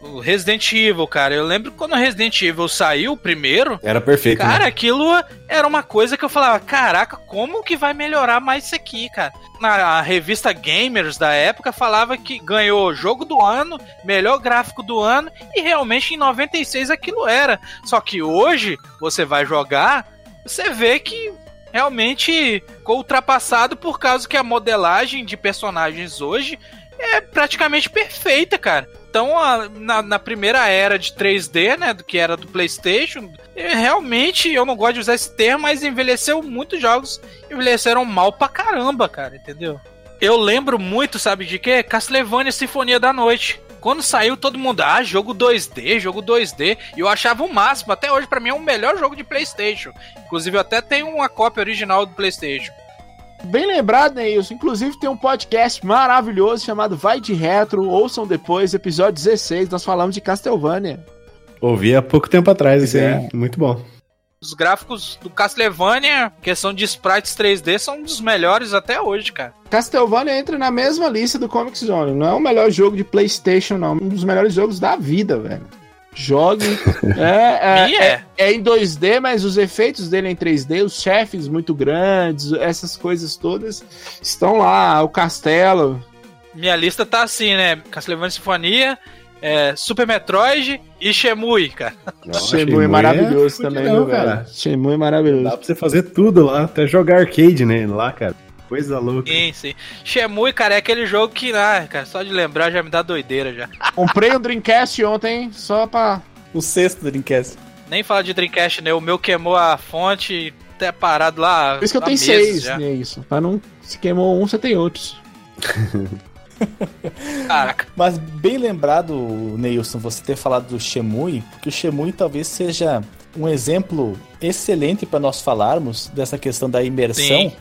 Speaker 4: o Resident Evil, cara. Eu lembro quando o Resident Evil saiu o primeiro,
Speaker 5: Era perfeito,
Speaker 4: cara,
Speaker 5: né?
Speaker 4: aquilo era uma coisa que eu falava, caraca, como que vai melhorar mais isso aqui, cara? Na revista Gamers da época falava que ganhou jogo do ano, melhor gráfico do ano, e realmente em 96 aquilo era. Só que hoje você vai jogar, você vê que realmente ficou ultrapassado por causa que a modelagem de personagens hoje é praticamente perfeita, cara. Então, a- na, na primeira era de 3D, né, do que era do PlayStation, realmente eu não gosto de usar esse termo, mas envelheceu muitos jogos, envelheceram mal pra caramba, cara, entendeu? Eu lembro muito, sabe de quê? Castlevania Sinfonia da Noite. Quando saiu, todo mundo, ah, jogo 2D, jogo 2D. E eu achava o máximo. Até hoje, pra mim, é o melhor jogo de PlayStation. Inclusive, eu até tenho uma cópia original do PlayStation.
Speaker 3: Bem lembrado, Neilson. Inclusive tem um podcast maravilhoso chamado Vai de Retro. Ouçam depois, episódio 16. Nós falamos de Castlevania.
Speaker 5: Ouvi há pouco tempo atrás isso
Speaker 3: É.
Speaker 5: aí. Muito bom.
Speaker 4: Os gráficos do Castlevania, questão de sprites 3D, são um dos melhores até hoje, cara.
Speaker 3: Castlevania entra na mesma lista do Comic Zone. Não é o melhor jogo de PlayStation, não. Um dos melhores jogos da vida, velho. Jogue. é,
Speaker 4: E
Speaker 3: é,
Speaker 4: é.
Speaker 3: é em 2D, mas os efeitos dele é em 3D, os chefes muito grandes, essas coisas todas estão lá. O castelo.
Speaker 4: Minha lista tá assim, né? Castlevania Sinfonia, é, Super Metroid e Shemui, cara.
Speaker 3: Shenmue é maravilhoso
Speaker 5: fudidão,
Speaker 3: também, viu, velho?
Speaker 5: cara.
Speaker 3: Shenmue é
Speaker 5: Dá
Speaker 3: maravilhoso.
Speaker 5: pra você fazer tudo lá, até jogar arcade nele lá, cara. Coisa louca.
Speaker 4: Sim, sim. Shemui, cara, é aquele jogo que, ah, cara, só de lembrar já me dá doideira já.
Speaker 3: Comprei um Dreamcast ontem, só pra.
Speaker 2: O sexto Dreamcast.
Speaker 4: Nem falar de Dreamcast, né? O meu queimou a fonte, até parado lá.
Speaker 3: Por isso que eu tenho seis,
Speaker 4: já.
Speaker 3: né? Isso. Pra não. Se queimou um, você tem outros.
Speaker 4: Caraca.
Speaker 2: Mas bem lembrado, Neilson, você ter falado do Shemui, porque o Shemui talvez seja um exemplo excelente para nós falarmos dessa questão da imersão,
Speaker 4: Sim.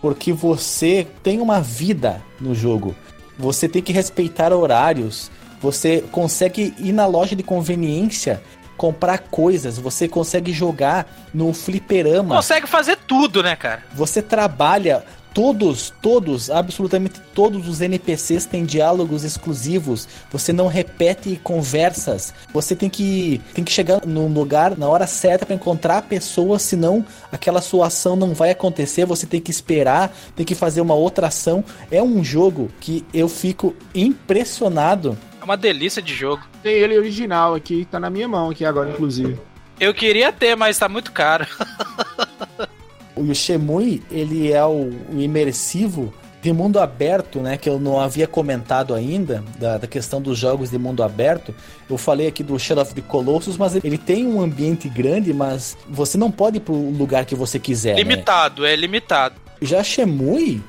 Speaker 2: Porque você tem uma vida no jogo. Você tem que respeitar horários, você consegue ir na loja de conveniência comprar coisas, você consegue jogar no fliperama.
Speaker 4: Consegue fazer tudo, né, cara?
Speaker 2: Você trabalha. Todos, todos, absolutamente todos os NPCs têm diálogos exclusivos. Você não repete conversas. Você tem que, tem que chegar no lugar na hora certa para encontrar a pessoa, senão aquela sua ação não vai acontecer. Você tem que esperar, tem que fazer uma outra ação. É um jogo que eu fico impressionado.
Speaker 4: É uma delícia de jogo.
Speaker 3: Tem ele original aqui, tá na minha mão aqui agora, inclusive.
Speaker 4: Eu queria ter, mas tá muito caro.
Speaker 2: O Shemui, ele é o, o imersivo de mundo aberto, né? Que eu não havia comentado ainda, da, da questão dos jogos de mundo aberto. Eu falei aqui do Shadow of the Colossus, mas ele tem um ambiente grande, mas você não pode ir pro lugar que você quiser, né?
Speaker 4: limitado, é limitado.
Speaker 2: Já Shemui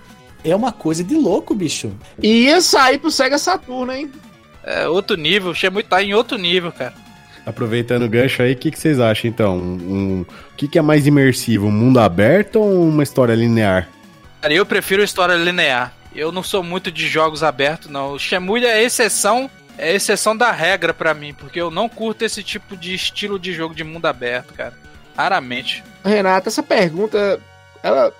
Speaker 2: é uma coisa de louco, bicho.
Speaker 3: E ia sair pro Sega Saturno, hein?
Speaker 4: É outro nível. O Shemui tá em outro nível, cara.
Speaker 5: Aproveitando o gancho aí, o que, que vocês acham então? Um, o que, que é mais imersivo? Um mundo aberto ou uma história linear?
Speaker 4: Cara, eu prefiro história linear. Eu não sou muito de jogos abertos, não. O Shemui é exceção, é exceção da regra pra mim, porque eu não curto esse tipo de estilo de jogo de mundo aberto, cara. Raramente.
Speaker 3: Renata, essa pergunta, ela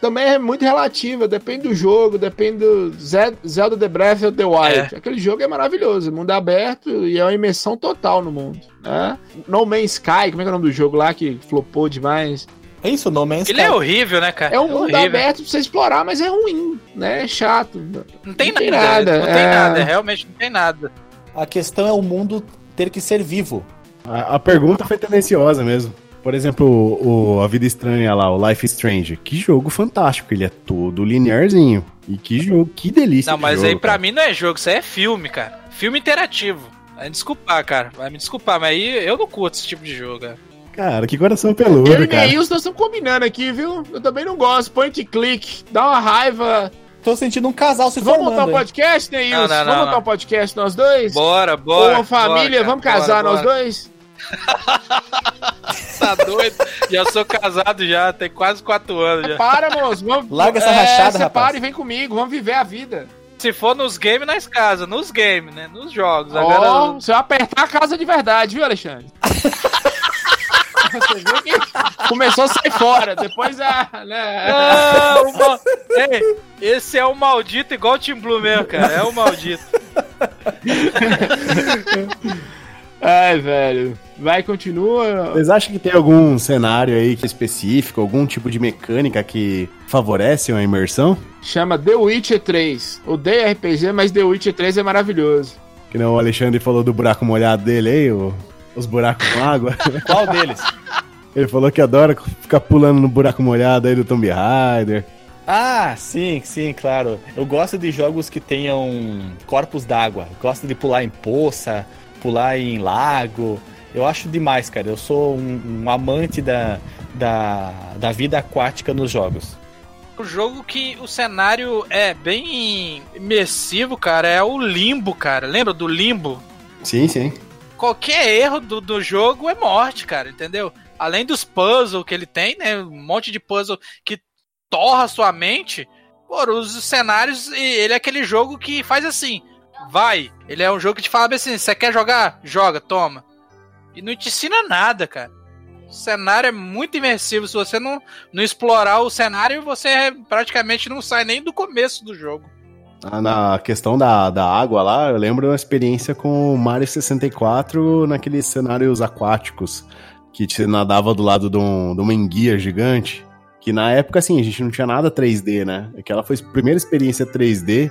Speaker 3: também é muito relativa, depende do jogo, depende do Ze- Zelda The Breath of the Wild. Aquele jogo é maravilhoso, mundo aberto e é uma imersão total no mundo, né? No Man's Sky, como é que é o nome do jogo lá que flopou demais?
Speaker 2: É isso, No Man's
Speaker 4: Ele é horrível, né, cara?
Speaker 3: É um mundo
Speaker 4: horrível.
Speaker 3: aberto pra você explorar, mas é ruim, né? É chato.
Speaker 4: Não tem,
Speaker 3: Não tem
Speaker 4: nada.
Speaker 3: nada,
Speaker 4: Não tem
Speaker 3: é.
Speaker 4: nada. Realmente não tem nada.
Speaker 2: A questão é o mundo ter que ser vivo.
Speaker 5: A, a pergunta foi tendenciosa mesmo. Por exemplo, o, o A Vida Estranha lá, o Life Strange. Que jogo fantástico. Ele é todo linearzinho. E que jogo, que delícia.
Speaker 4: Não, mas
Speaker 5: jogo,
Speaker 4: aí pra
Speaker 5: cara.
Speaker 4: mim não é jogo, isso aí é filme, cara. Filme interativo. Vai me desculpar, cara. Vai me desculpar, mas aí eu não curto esse tipo de jogo, cara.
Speaker 5: Cara, que coração
Speaker 3: Eu
Speaker 5: peludo,
Speaker 3: e
Speaker 5: cara.
Speaker 3: Neilson nós estamos combinando aqui, viu? Eu também não gosto. Point click, dá uma raiva.
Speaker 2: Tô sentindo um casal se
Speaker 3: Vamos
Speaker 2: formando.
Speaker 3: montar um podcast,
Speaker 4: não,
Speaker 3: Vamos montar
Speaker 4: não.
Speaker 3: um podcast nós dois?
Speaker 4: Bora,
Speaker 3: Ou
Speaker 4: bora.
Speaker 3: uma família,
Speaker 4: bora, cara.
Speaker 3: vamos casar
Speaker 4: Bora,
Speaker 3: nós
Speaker 4: bora.
Speaker 3: dois?
Speaker 4: Tá doido? já sou casado já, tem quase quatro anos já.
Speaker 3: Para, moço. Vamos,
Speaker 2: Larga essa rachada,
Speaker 3: separa
Speaker 2: rapaz.
Speaker 3: e vem comigo, vamos viver a vida.
Speaker 4: Se for nos games, nós casa. Nos games, né? Nos jogos. Agora,
Speaker 3: você vai apertar a casa de verdade, viu, Alexandre? Você viu que começou a sair fora, depois a. Né,
Speaker 4: Não, o mal- Ei, esse é o maldito igual o Team Blue mesmo, cara. É o maldito.
Speaker 3: Ai, velho. Vai, continua.
Speaker 5: Vocês acham que tem algum cenário aí que é específico, algum tipo de mecânica que favorece uma imersão?
Speaker 3: Chama The Witcher 3. Odeio RPG, mas The Witcher 3 é maravilhoso.
Speaker 5: Que não o Alexandre falou do buraco molhado dele aí, o- os buracos com água.
Speaker 2: Qual deles?
Speaker 5: Ele falou que adora ficar pulando no buraco molhado aí do Tomb Raider.
Speaker 2: Ah, sim, sim, claro. Eu gosto de jogos que tenham corpos d'água. Gosto de pular em poça, pular em lago. Eu acho demais, cara. Eu sou um, um amante da, da, da vida aquática nos jogos.
Speaker 4: O jogo que o cenário é bem imersivo, cara, é o Limbo, cara. Lembra do Limbo?
Speaker 5: Sim, sim.
Speaker 4: Qualquer erro do, do jogo é morte, cara, entendeu? Além dos puzzles que ele tem, né? Um monte de puzzle que torra sua mente. Pô, os cenários, e ele é aquele jogo que faz assim, vai. Ele é um jogo que te fala assim, você quer jogar? Joga, toma. E não te ensina nada, cara. O cenário é muito imersivo. Se você não, não explorar o cenário, você praticamente não sai nem do começo do jogo.
Speaker 5: Ah, Na questão da, da água lá, eu lembro uma experiência com o Mario 64 naqueles cenários aquáticos, que você nadava do lado de, um, de uma enguia gigante. Que na época, assim, a gente não tinha nada 3D, né? Aquela foi a primeira experiência 3D e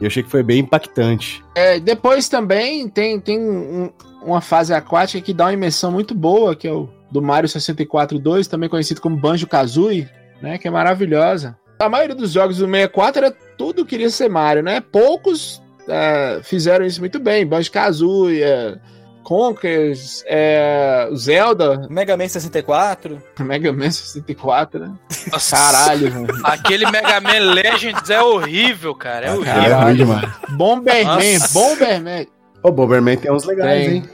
Speaker 5: eu achei que foi bem impactante.
Speaker 3: É, depois também tem, tem um- uma fase aquática que dá uma imersão muito boa, que é o do Mario 64 2, também conhecido como Banjo-Kazooie, né? Que é maravilhosa. A maioria dos jogos do 64 era tudo queria ser Mario, né? Poucos é, fizeram isso muito bem. Banjo-Kazooie, é, Conkers, é, Zelda,
Speaker 2: Mega Man 64.
Speaker 3: Mega Man 64, né?
Speaker 4: Nossa,
Speaker 3: Caralho, velho.
Speaker 4: Aquele Mega Man Legends é horrível, cara. É horrível.
Speaker 5: Ele é ruim demais.
Speaker 3: Bomberman,
Speaker 4: Nossa.
Speaker 3: Bomberman.
Speaker 5: O Bomberman tem uns legais,
Speaker 3: Tem.
Speaker 5: hein?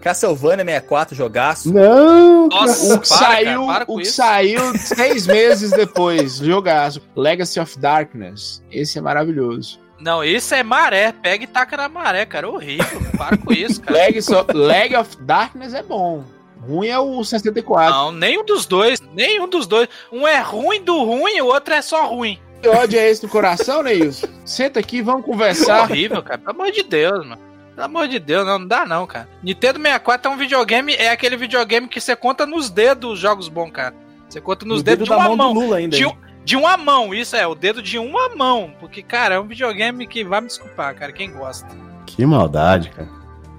Speaker 2: Castlevania 64, jogaço.
Speaker 5: Não!
Speaker 4: Nossa,
Speaker 3: O que
Speaker 4: para,
Speaker 3: saiu,
Speaker 4: cara, para
Speaker 3: o que
Speaker 4: isso.
Speaker 3: saiu seis meses depois, jogaço. Legacy of Darkness. Esse é maravilhoso.
Speaker 4: Não, isso é maré. Pega e taca na maré, cara. Horrível. Para com isso, cara.
Speaker 3: Legacy of, Leg of Darkness é bom. Ruim é o 64.
Speaker 4: Não, nenhum dos dois. Nenhum dos dois. Um é ruim do ruim e o outro é só ruim.
Speaker 3: Que ódio é esse no coração, Neilson? Senta aqui, vamos
Speaker 4: É
Speaker 3: conversar.
Speaker 4: horrível, cara. Pelo amor de Deus, mano. Pelo amor de Deus, não, não dá não, cara. Nintendo 64 é um videogame, é aquele videogame que você conta nos dedos os jogos bons, cara. Você conta nos
Speaker 2: No
Speaker 4: dedos de
Speaker 2: dedo da
Speaker 4: uma
Speaker 2: mão
Speaker 4: mão.
Speaker 2: do Lula ainda.
Speaker 4: De, um- de uma mão, isso é, o dedo de uma mão. Porque, cara, é um videogame que vai me desculpar, cara, quem gosta.
Speaker 5: Que maldade, cara.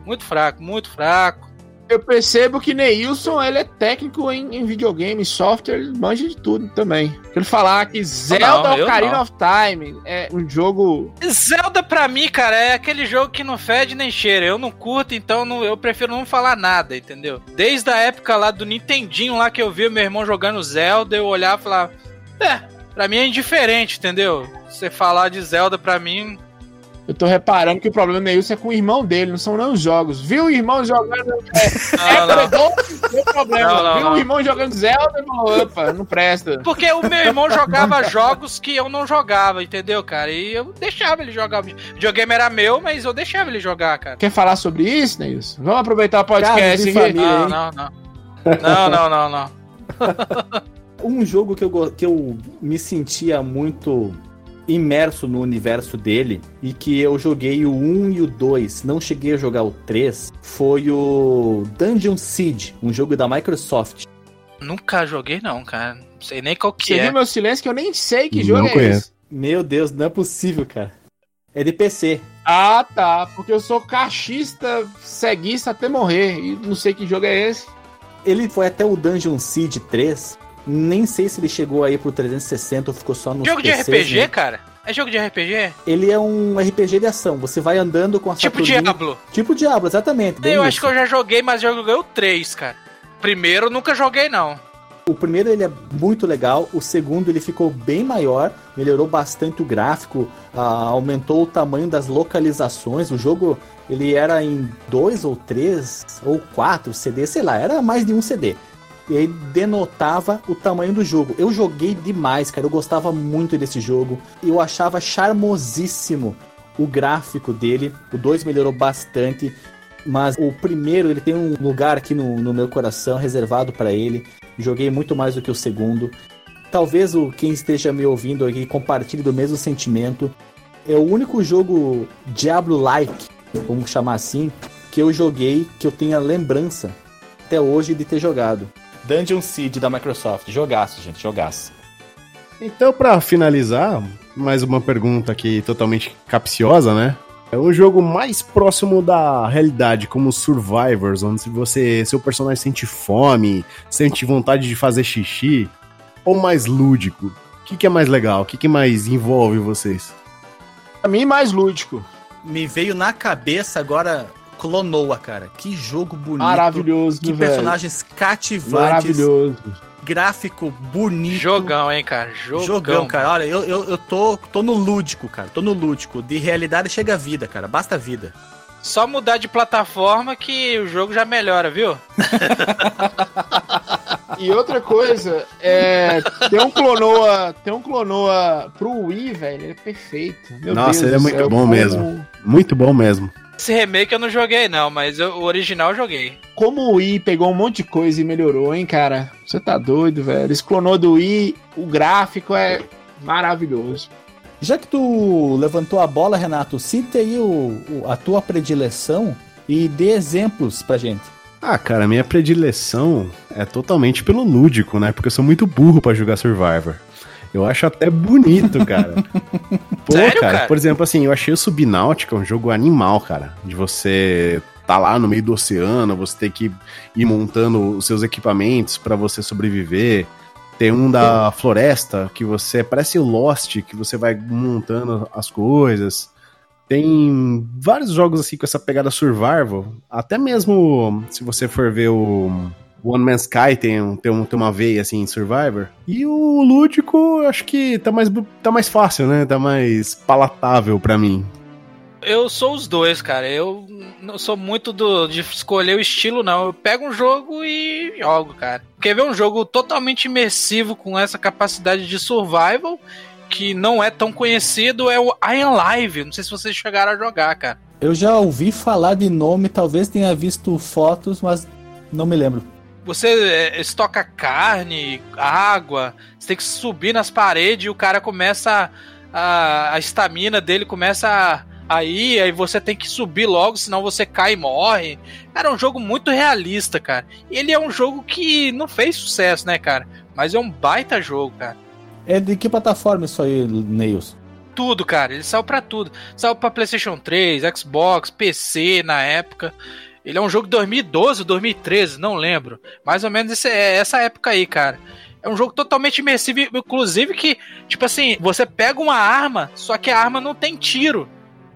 Speaker 4: Muito fraco, muito fraco.
Speaker 3: Eu percebo que Neilson ele é técnico em, em videogame, software, ele manja de tudo também. Ele falar que Zelda
Speaker 4: Não, eu
Speaker 3: Ocarina
Speaker 4: não.
Speaker 3: of Time é um jogo.
Speaker 4: Zelda pra mim, cara, é aquele jogo que não fede nem cheira. Eu não curto, então não- eu prefiro não falar nada, entendeu? Desde a época lá do Nintendinho lá que eu vi meu irmão jogando Zelda, eu olhava e falava, é, pra mim é indiferente, entendeu? Você falar de Zelda pra mim,
Speaker 3: Eu tô reparando que o problema do Neilson é com o irmão dele, não são não os jogos. Viu o irmão jogando.
Speaker 4: não,
Speaker 3: É,
Speaker 4: não.
Speaker 3: pegou, deu problema.
Speaker 4: Não, não,
Speaker 3: Viu
Speaker 4: não.
Speaker 3: o irmão jogando Zelda falou: opa, não presta.
Speaker 4: Porque o meu irmão jogava jogos que eu não jogava, entendeu, cara? E eu deixava ele jogar. O videogame era meu, mas eu deixava ele jogar, cara.
Speaker 3: Quer falar sobre isso, Neilson? Vamos aproveitar o podcast aqui.
Speaker 2: família.
Speaker 4: Não, não, não. Não, não, não, não.
Speaker 2: Um jogo que eu, que eu me sentia muito imerso no universo dele e que eu joguei o 1 e o 2, não cheguei a jogar o 3, foi o Dungeon Siege, um jogo da Microsoft.
Speaker 4: Nunca joguei, não, cara. Não sei nem qual que
Speaker 3: Você
Speaker 4: é.
Speaker 3: viu meu silêncio que eu nem sei que
Speaker 5: Não
Speaker 3: jogo é
Speaker 5: conheço.
Speaker 3: esse.
Speaker 2: Meu Deus, não é possível, cara. É de PC.
Speaker 3: Ah, tá. Porque eu sou cachista, ceguista até morrer. E não sei que jogo é esse.
Speaker 2: Ele foi até o Dungeon Siege 3. Nem sei se ele chegou aí pro 360 ou ficou só no
Speaker 4: Jogo de RPG, cara? É jogo de RPG?
Speaker 2: Ele é um RPG de ação. Você vai andando com a
Speaker 4: Tipo Diablo.
Speaker 2: Tipo Diablo, exatamente.
Speaker 4: Eu
Speaker 2: isso.
Speaker 4: acho que eu já joguei, mas eu joguei o 3, cara. Primeiro nunca joguei, não.
Speaker 2: O primeiro ele é muito legal, o segundo ele ficou bem maior, melhorou bastante o gráfico, ah, aumentou o tamanho das localizações. O jogo ele era em dois ou três ou quatro CD, sei lá, era mais de um CD. E aí denotava o tamanho do jogo. Eu joguei demais, cara. Eu gostava muito desse jogo. Eu achava charmosíssimo o gráfico dele. O 2 melhorou bastante. Mas o primeiro, ele tem um lugar aqui no, no meu coração reservado para ele. Joguei muito mais do que o segundo. Talvez o quem esteja me ouvindo aqui compartilhe do mesmo sentimento. É o único jogo Diablo-like, vamos chamar assim, que eu joguei que eu tenha lembrança até hoje de ter jogado. Dungeon Siege da Microsoft. Jogaço, gente, jogaço.
Speaker 5: Então, pra finalizar, mais uma pergunta aqui totalmente capciosa, né? É o jogo mais próximo da realidade, como Survivors, onde você, seu personagem sente fome, sente vontade de fazer xixi, ou mais lúdico? O que, que é mais legal? O que, que mais envolve vocês?
Speaker 3: Pra mim, mais lúdico.
Speaker 2: Me veio na cabeça agora Clonoa, cara. Que jogo bonito.
Speaker 3: Maravilhoso,
Speaker 2: Que
Speaker 3: velho.
Speaker 2: personagens cativantes.
Speaker 3: Maravilhoso.
Speaker 2: Gráfico bonito.
Speaker 4: Jogão, hein, cara? Jogão.
Speaker 2: Jogão, cara. Olha, eu, eu, eu tô, tô no lúdico, cara. Tô no lúdico. De realidade chega a vida, cara. Basta a vida.
Speaker 4: Só mudar de plataforma que o jogo já melhora, viu?
Speaker 3: E outra coisa, é, tem um Clonoa, tem um Clonoa pro Wii, velho, ele é perfeito. Meu
Speaker 5: Nossa,
Speaker 3: Deus
Speaker 5: ele é muito
Speaker 3: céu,
Speaker 5: bom
Speaker 3: como-
Speaker 5: mesmo. Muito bom mesmo.
Speaker 4: Esse remake eu não joguei, não, mas eu- o original eu joguei.
Speaker 3: Como o Wii pegou um monte de coisa e melhorou, hein, cara? Você tá doido, velho. Esse Clonoa do Wii, o gráfico é maravilhoso.
Speaker 2: Já que tu levantou a bola, Renato, cita aí o, o- a tua predileção e dê exemplos pra gente.
Speaker 5: Ah, cara, minha predileção é totalmente pelo lúdico, né? Porque eu sou muito burro pra jogar Survivor. Eu acho até bonito, cara. Pô,
Speaker 4: Sério,
Speaker 5: cara,
Speaker 4: cara?
Speaker 5: por exemplo, assim, eu achei o Subnáutica um jogo animal, cara. De você tá lá no meio do oceano, você ter que ir montando os seus equipamentos pra você sobreviver. Tem um da floresta que você parece Lost, que você vai montando as coisas. Tem vários jogos assim com essa pegada survival. Até mesmo se você for ver o One Man's Sky tem, um- tem, um- tem uma veia assim em Survivor. E o lúdico, eu acho que tá mais, tá mais fácil, né? Tá mais palatável pra mim.
Speaker 4: Eu sou os dois, cara. Eu não sou muito do, de escolher o estilo, não. Eu pego um jogo e jogo, cara. Quer ver um jogo totalmente imersivo com essa capacidade de survival, que não é tão conhecido, é o I Am Live. Não sei se vocês chegaram a jogar, cara.
Speaker 2: Eu já ouvi falar de nome, talvez tenha visto fotos, mas não me lembro.
Speaker 4: Você é, estoca carne, água, você tem que subir nas paredes e o cara começa a. a estamina dele começa a. Aí, aí você tem que subir logo, senão você cai e morre. Cara, é um jogo muito realista, cara. E ele é um jogo que não fez sucesso, né, cara? Mas é um baita jogo, cara.
Speaker 2: É de que plataforma isso aí, Neils?
Speaker 4: Tudo, cara. Ele saiu pra tudo. Saiu pra PlayStation 3, Xbox, PC na época. Ele é um jogo de 2012, 2013, não lembro. Mais ou menos esse, é essa época aí, cara. É um jogo totalmente imersivo, inclusive que, tipo assim, você pega uma arma, só que a arma não tem tiro.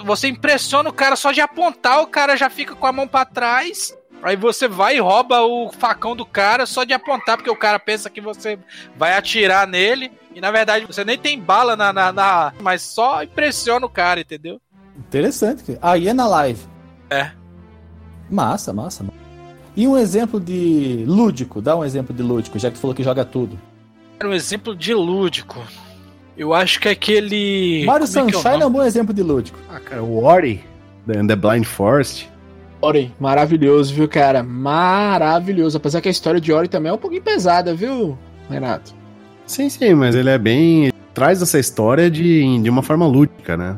Speaker 4: Você impressiona o cara só de apontar, o cara já fica com a mão pra trás. Aí você vai e rouba o facão do cara só de apontar, porque o cara pensa que você vai atirar nele. E na verdade você nem tem bala na, na, na- Mas só impressiona o cara, entendeu?
Speaker 2: Interessante. Aí é na live.
Speaker 4: É.
Speaker 2: Massa, massa. massa. E um exemplo de lúdico, dá um exemplo de lúdico, já que tu falou que joga tudo.
Speaker 4: Era um exemplo de lúdico. Eu acho que aquele.
Speaker 2: Mario
Speaker 4: como é é
Speaker 2: Sunshine é,
Speaker 4: nome?
Speaker 2: um bom exemplo de lúdico.
Speaker 5: Ah, cara, o Ori, The, The Blind Forest.
Speaker 3: Ori, maravilhoso, viu, cara? Maravilhoso. Apesar que a história de Ori também é um pouquinho pesada, viu, Renato?
Speaker 5: Sim, sim, mas ele é bem. Traz essa história de, de uma forma lúdica, né?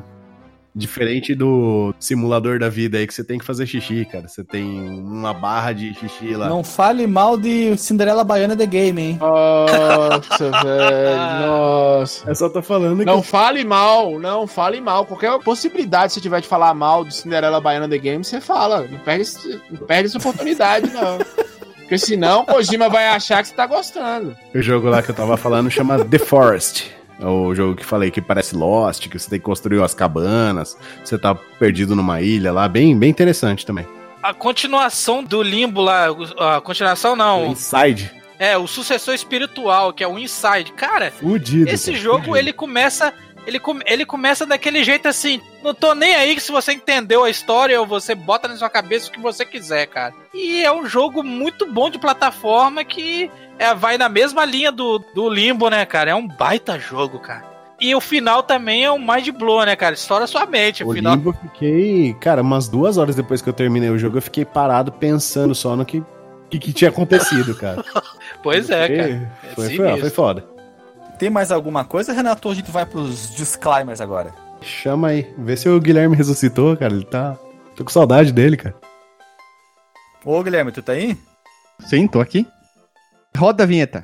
Speaker 5: Diferente do simulador da vida aí que você tem que fazer xixi, cara. Você tem uma barra de xixi lá.
Speaker 2: Não fale mal de Cinderela Baiana The Game, hein?
Speaker 3: Nossa, velho. Nossa.
Speaker 5: Eu só tô falando que
Speaker 3: Não fale mal, não fale mal. Qualquer possibilidade que você tiver de falar mal do Cinderela Baiana The Game, você fala. Não perde, não perde essa oportunidade, não. Porque senão o Kojima vai achar que você tá gostando.
Speaker 5: o jogo lá que eu tava falando chama The Forest. É o jogo que falei que parece Lost, que você tem que construir as cabanas, você tá perdido numa ilha lá, bem, bem interessante também.
Speaker 4: A continuação do Limbo lá, a continuação não,
Speaker 5: Inside.
Speaker 4: é o sucessor espiritual, que é o Inside. Cara,
Speaker 5: Fudido.
Speaker 4: esse
Speaker 5: cara,
Speaker 4: jogo
Speaker 5: fudido.
Speaker 4: ele começa ele, come- ele começa daquele jeito assim, não tô nem aí se você entendeu a história ou você bota na sua cabeça o que você quiser, cara. E é um jogo muito bom de plataforma que é, vai na mesma linha do, do Limbo, né, cara? É um baita jogo, cara. E o final também é um mind blow, né, cara? Estoura sua mente. O
Speaker 5: O
Speaker 4: final
Speaker 5: Limbo eu fiquei, cara, umas duas horas depois que eu terminei o jogo, eu fiquei parado pensando só no que, que, que tinha acontecido, cara.
Speaker 4: Pois é, cara. É
Speaker 5: Foi, foi, foi foda.
Speaker 2: Tem mais alguma coisa, Renato? Ou a gente vai pros disclaimers agora?
Speaker 5: Chama aí. Vê se o Guilherme ressuscitou, cara. Ele tá. Tô com saudade dele, cara.
Speaker 2: Ô, Guilherme, tu tá aí?
Speaker 1: Sim, tô aqui. Roda a vinheta.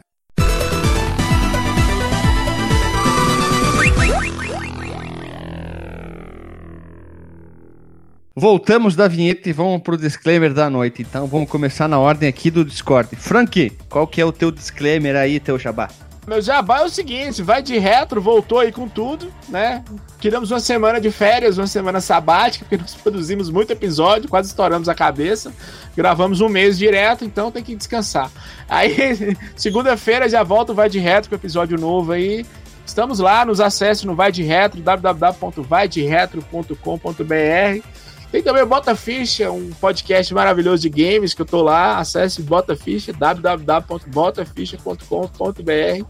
Speaker 1: Voltamos da vinheta e vamos pro disclaimer da noite. Então vamos começar na ordem aqui do Discord. Frank, qual que é o teu disclaimer aí, teu jabá?
Speaker 3: Meu jabá é o seguinte, vai de retro, voltou aí com tudo, né? Tiramos uma semana de férias, uma semana sabática, porque nós produzimos muito episódio, quase estouramos a cabeça. Gravamos um mês direto, então tem que descansar. Aí, segunda-feira já volta Vai de Retro com episódio novo aí. Estamos lá, nos acesse no Vai de Retro, www.vaideretro.com.br. Tem também o Bota Ficha, um podcast maravilhoso de games que eu tô lá. Acesse Bota Ficha, www.botaficha.com.br.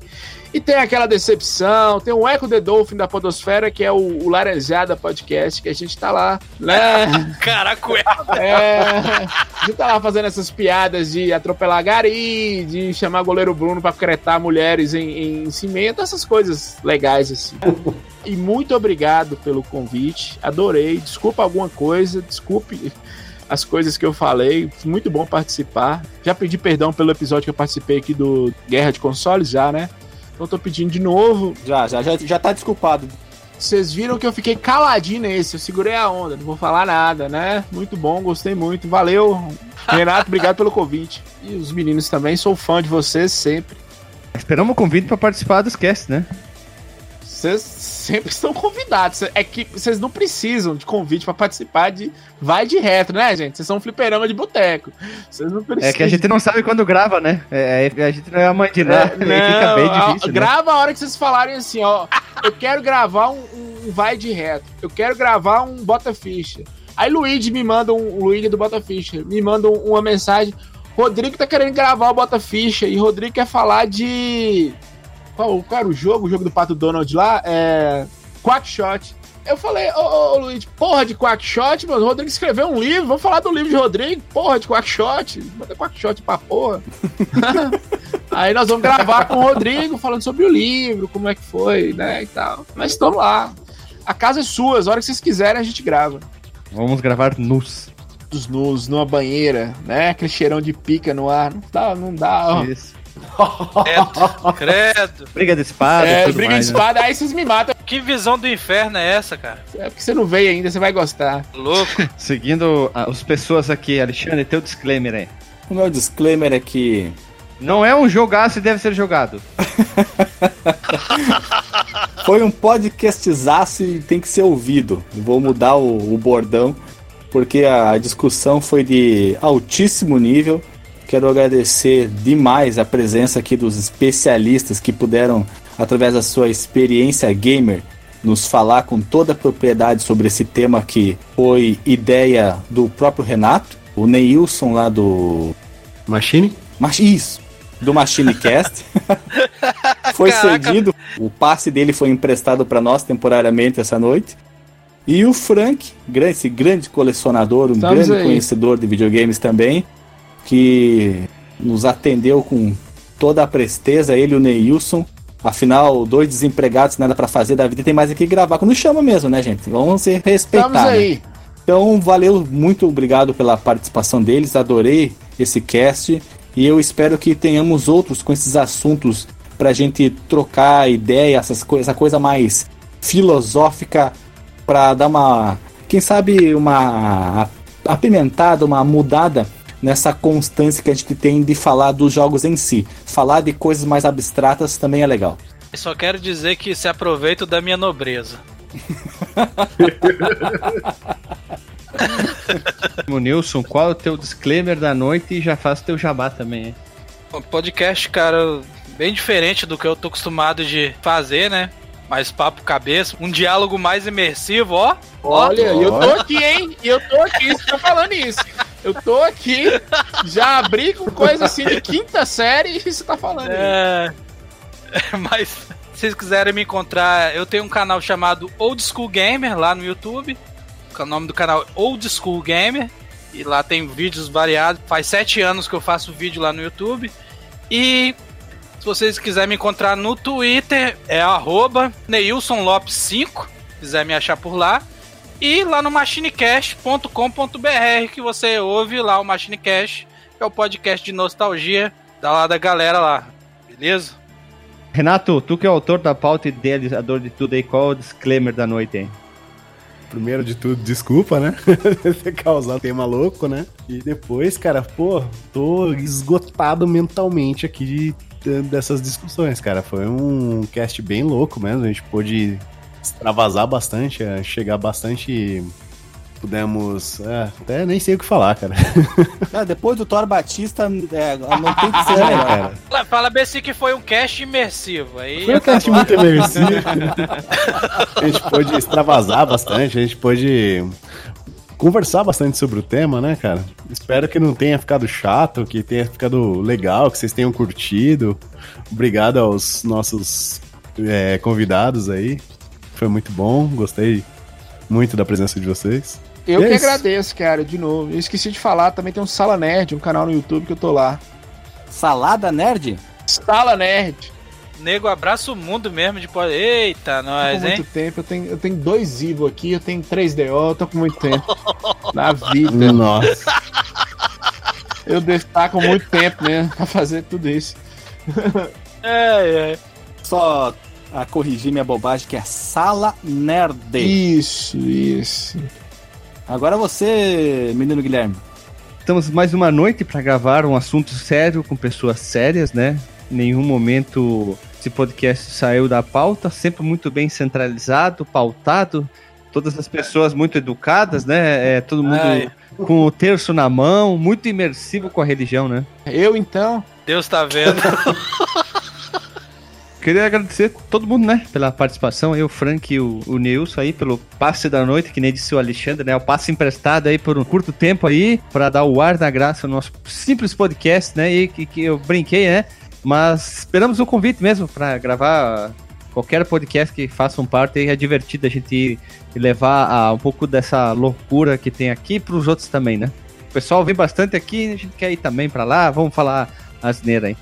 Speaker 3: E tem aquela decepção, tem o Echo the Dolphin da Podosfera, que é o, o Laranjada Podcast, que a gente tá lá, né?
Speaker 4: Caraca.
Speaker 3: É, a gente tá lá fazendo essas piadas de atropelar gari, de chamar goleiro Bruno pra cretar mulheres em, em cimento, essas coisas legais assim. E muito obrigado pelo convite, adorei. Desculpa alguma coisa, desculpe as coisas que eu falei, muito bom participar. Já pedi perdão pelo episódio que eu participei aqui do Guerra de Consoles, já, né? Então tô pedindo de novo.
Speaker 2: Já, já, já, já tá desculpado.
Speaker 3: Vocês viram que eu fiquei caladinho nesse, eu segurei a onda, não vou falar nada, né? Muito bom, gostei muito, valeu. Renato, obrigado pelo convite. E os meninos também, sou fã de vocês sempre.
Speaker 1: Esperamos o convite pra participar dos casts, né?
Speaker 3: Vocês sempre estão convidados. É que vocês não precisam de convite pra participar de Vai de Retro, né, gente? Vocês são um fliperama de boteco. Vocês não precisam.
Speaker 1: É que a gente não sabe quando grava, né? É, é- a gente não é a mãe de nada.
Speaker 3: É,
Speaker 1: fica bem
Speaker 3: não,
Speaker 1: né?
Speaker 3: Grava a hora que vocês falarem assim, ó. Eu quero gravar um, um vai de reto. Eu quero gravar um bota ficha. Aí Luigi me manda um. Luigi do Bota Ficha me manda um- uma mensagem. Rodrigo tá querendo gravar o Bota Ficha e Rodrigo quer falar de. Qual, qual era o jogo? O jogo do Pato Donald lá? É. Quackshot. Eu falei, ô, ô, ô Luigi, porra de Quackshot, mano. O Rodrigo escreveu um livro, vamos falar do livro de Rodrigo. Porra de Quackshot. Manda Quackshot pra porra. Aí nós vamos gravar com o Rodrigo falando sobre o livro, como é que foi, né, e tal. Mas estamos lá. A casa é sua, as horas que vocês quiserem a gente grava.
Speaker 1: Vamos gravar nus.
Speaker 3: Dos nus, numa banheira, né, aquele cheirão de pica no ar. Não dá, não dá, ó.
Speaker 1: Isso.
Speaker 4: Credo, credo.
Speaker 1: Briga de espada.
Speaker 3: É,
Speaker 1: tudo
Speaker 3: briga
Speaker 1: mais,
Speaker 3: de
Speaker 1: né?
Speaker 3: espada, aí vocês me matam.
Speaker 4: Que visão do inferno é essa, cara?
Speaker 3: É porque você não veio ainda, você vai gostar.
Speaker 4: Louco.
Speaker 1: Seguindo ah, as pessoas aqui, Alexandre, teu disclaimer aí.
Speaker 2: O meu disclaimer é que
Speaker 1: Não é um jogaço e deve ser jogado.
Speaker 2: foi um podcastzaço e tem que ser ouvido. Vou mudar o, o bordão, porque a discussão foi de altíssimo nível. Quero agradecer demais a presença aqui dos especialistas que puderam, através da sua experiência gamer, nos falar com toda a propriedade sobre esse tema que foi ideia do próprio Renato, o Neilson lá do
Speaker 5: Machine?
Speaker 2: Mas isso, do MachineCast. foi
Speaker 4: Caraca.
Speaker 2: cedido, o passe dele foi emprestado para nós temporariamente essa noite. E o Frank, esse grande colecionador, um
Speaker 3: Estamos
Speaker 2: grande
Speaker 3: aí.
Speaker 2: conhecedor de videogames também, que nos atendeu com toda a presteza, ele e o Neilson, Afinal, dois desempregados, nada pra fazer da vida, tem mais aqui que gravar quando chama mesmo, né, gente? Vamos se respeitar.
Speaker 3: Estamos
Speaker 2: né?
Speaker 3: aí.
Speaker 2: Então, valeu, muito obrigado pela participação deles, adorei esse cast e eu espero que tenhamos outros com esses assuntos pra gente trocar ideia, essas co essa coisa mais filosófica pra dar uma, quem sabe, uma apimentada, uma mudada nessa constância que a gente tem de falar dos jogos em si. Falar de coisas mais abstratas também é legal.
Speaker 4: Eu só quero dizer que se aproveito da minha nobreza.
Speaker 1: Nilson, qual é o teu disclaimer da noite e já faz o teu jabá também, hein?
Speaker 4: Podcast, cara, bem diferente do que eu tô acostumado de fazer, né? Mais papo cabeça, um diálogo mais imersivo, ó.
Speaker 3: Olha, e eu tô aqui, hein? E eu tô aqui, você tá falando isso. Eu tô aqui, já abri com coisa assim de quinta série e você tá falando isso.
Speaker 4: É... Mas se vocês quiserem me encontrar, eu tenho um canal chamado Old School Gamer lá no YouTube. O nome do canal é Old School Gamer. E lá tem vídeos variados. Faz sete anos que eu faço vídeo lá no YouTube. E se vocês quiserem me encontrar no Twitter, é arroba Neilson Lopes 5. Se quiser me achar por lá. E lá no machinecast.com.br que você ouve lá o Machinecast, que é o podcast de nostalgia da lá da galera lá. Beleza?
Speaker 1: Renato, tu que é o autor da pauta e idealizador de tudo aí, qual é o disclaimer da noite, hein?
Speaker 5: Primeiro de tudo, desculpa, né? Você causar tema louco, né? E depois, cara, pô, tô esgotado mentalmente aqui de, dessas discussões, cara. Foi um cast bem louco mesmo. A gente pôde extravasar bastante, é, chegar bastante. Pudemos. É, até nem sei o que falar, cara.
Speaker 2: Ah, depois do Thor Batista, é, não tem que ser
Speaker 5: É,
Speaker 2: melhor.
Speaker 5: cara.
Speaker 4: Fala, fala bem assim que foi um cast imersivo. Aí
Speaker 5: Foi um cast muito imersivo. a gente pôde extravasar bastante, a gente pôde conversar bastante sobre o tema, né, cara? Espero que não tenha ficado chato, que tenha ficado legal, que vocês tenham curtido. Obrigado aos nossos é, convidados aí. Foi muito bom, gostei muito da presença de vocês.
Speaker 3: Eu
Speaker 5: E é
Speaker 3: que
Speaker 5: isso.
Speaker 3: agradeço, cara, de novo. Eu esqueci de falar, também tem um Sala Nerd, um canal no YouTube que eu tô lá.
Speaker 2: Salada Nerd?
Speaker 3: Sala Nerd.
Speaker 4: Nego abraça o mundo mesmo de pode. Eita,
Speaker 3: Tô com
Speaker 4: nós, hein?
Speaker 3: muito tempo, eu tenho, eu tenho dois Ivo aqui, eu tenho 3DO, eu tô com muito tempo. Na vida.
Speaker 5: Nossa.
Speaker 3: Eu com muito tempo mesmo pra fazer tudo isso.
Speaker 4: É, é.
Speaker 2: Só a corrigir minha bobagem, que é Sala Nerd.
Speaker 3: Isso, isso.
Speaker 2: Agora você, menino Guilherme.
Speaker 1: Estamos mais uma noite para gravar um assunto sério com pessoas sérias, né? Em nenhum momento esse podcast saiu da pauta, sempre muito bem centralizado, pautado. Todas as pessoas muito educadas, né? É, todo mundo
Speaker 4: Ai.
Speaker 1: com o terço na mão, muito imersivo com a religião, né?
Speaker 3: Eu então,
Speaker 4: Deus tá vendo.
Speaker 1: Queria agradecer todo mundo, né, pela participação. Eu, o Frank e o, o Nilson aí, pelo passe da noite, que nem disse o Alexandre, né? O passe emprestado aí por um curto tempo aí, para dar o ar da graça no nosso simples podcast, né? E que, que eu brinquei, né? Mas esperamos um convite mesmo para gravar qualquer podcast que façam parte. É divertido a gente levar a, um pouco dessa loucura que tem aqui para os outros também, né? O pessoal vem bastante aqui, a gente quer ir também para lá. Vamos falar asneira aí.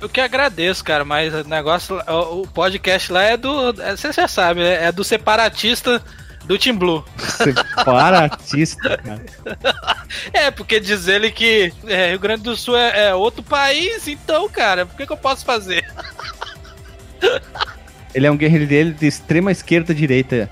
Speaker 4: Eu que agradeço, cara, mas o negócio, o o podcast lá é do. é, Você já sabe, né? É do separatista do Team Blue.
Speaker 1: Separatista, cara.
Speaker 4: É, porque diz ele que é, Rio Grande do Sul é, é outro país, então, cara, o que, que eu posso fazer?
Speaker 1: Ele é um guerreiro dele de extrema esquerda direita.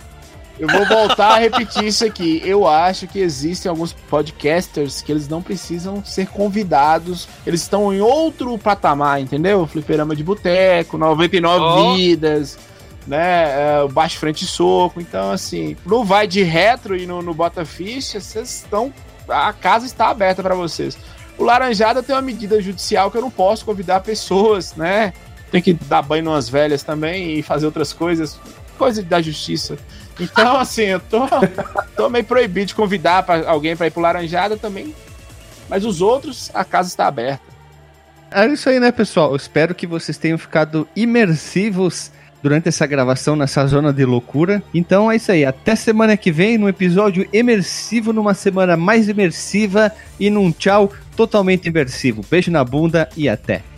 Speaker 3: eu vou voltar a repetir isso aqui. Eu acho que existem alguns podcasters que eles não precisam ser convidados. Eles estão em outro patamar, entendeu? Fliperama de Boteco, 99
Speaker 4: Ó.
Speaker 3: Vidas, né? é, Baixo Frente e Soco. Então, assim, no Vai de Retro e no, no Bota Ficha, vocês estão. A casa está aberta para vocês. O Laranjada tem uma medida judicial que eu não posso convidar pessoas, né? Tem que dar banho nas velhas também e fazer outras coisas. Coisa da justiça. Então, assim, eu tô, tô meio proibido de convidar pra alguém para ir pro Laranjada também. Mas os outros, a casa está aberta.
Speaker 1: É isso aí, né, pessoal? Eu espero que vocês tenham ficado imersivos durante essa gravação nessa zona de loucura. Então é isso aí. Até semana que vem, num episódio imersivo, numa semana mais imersiva e num tchau totalmente imersivo. Beijo na bunda e até.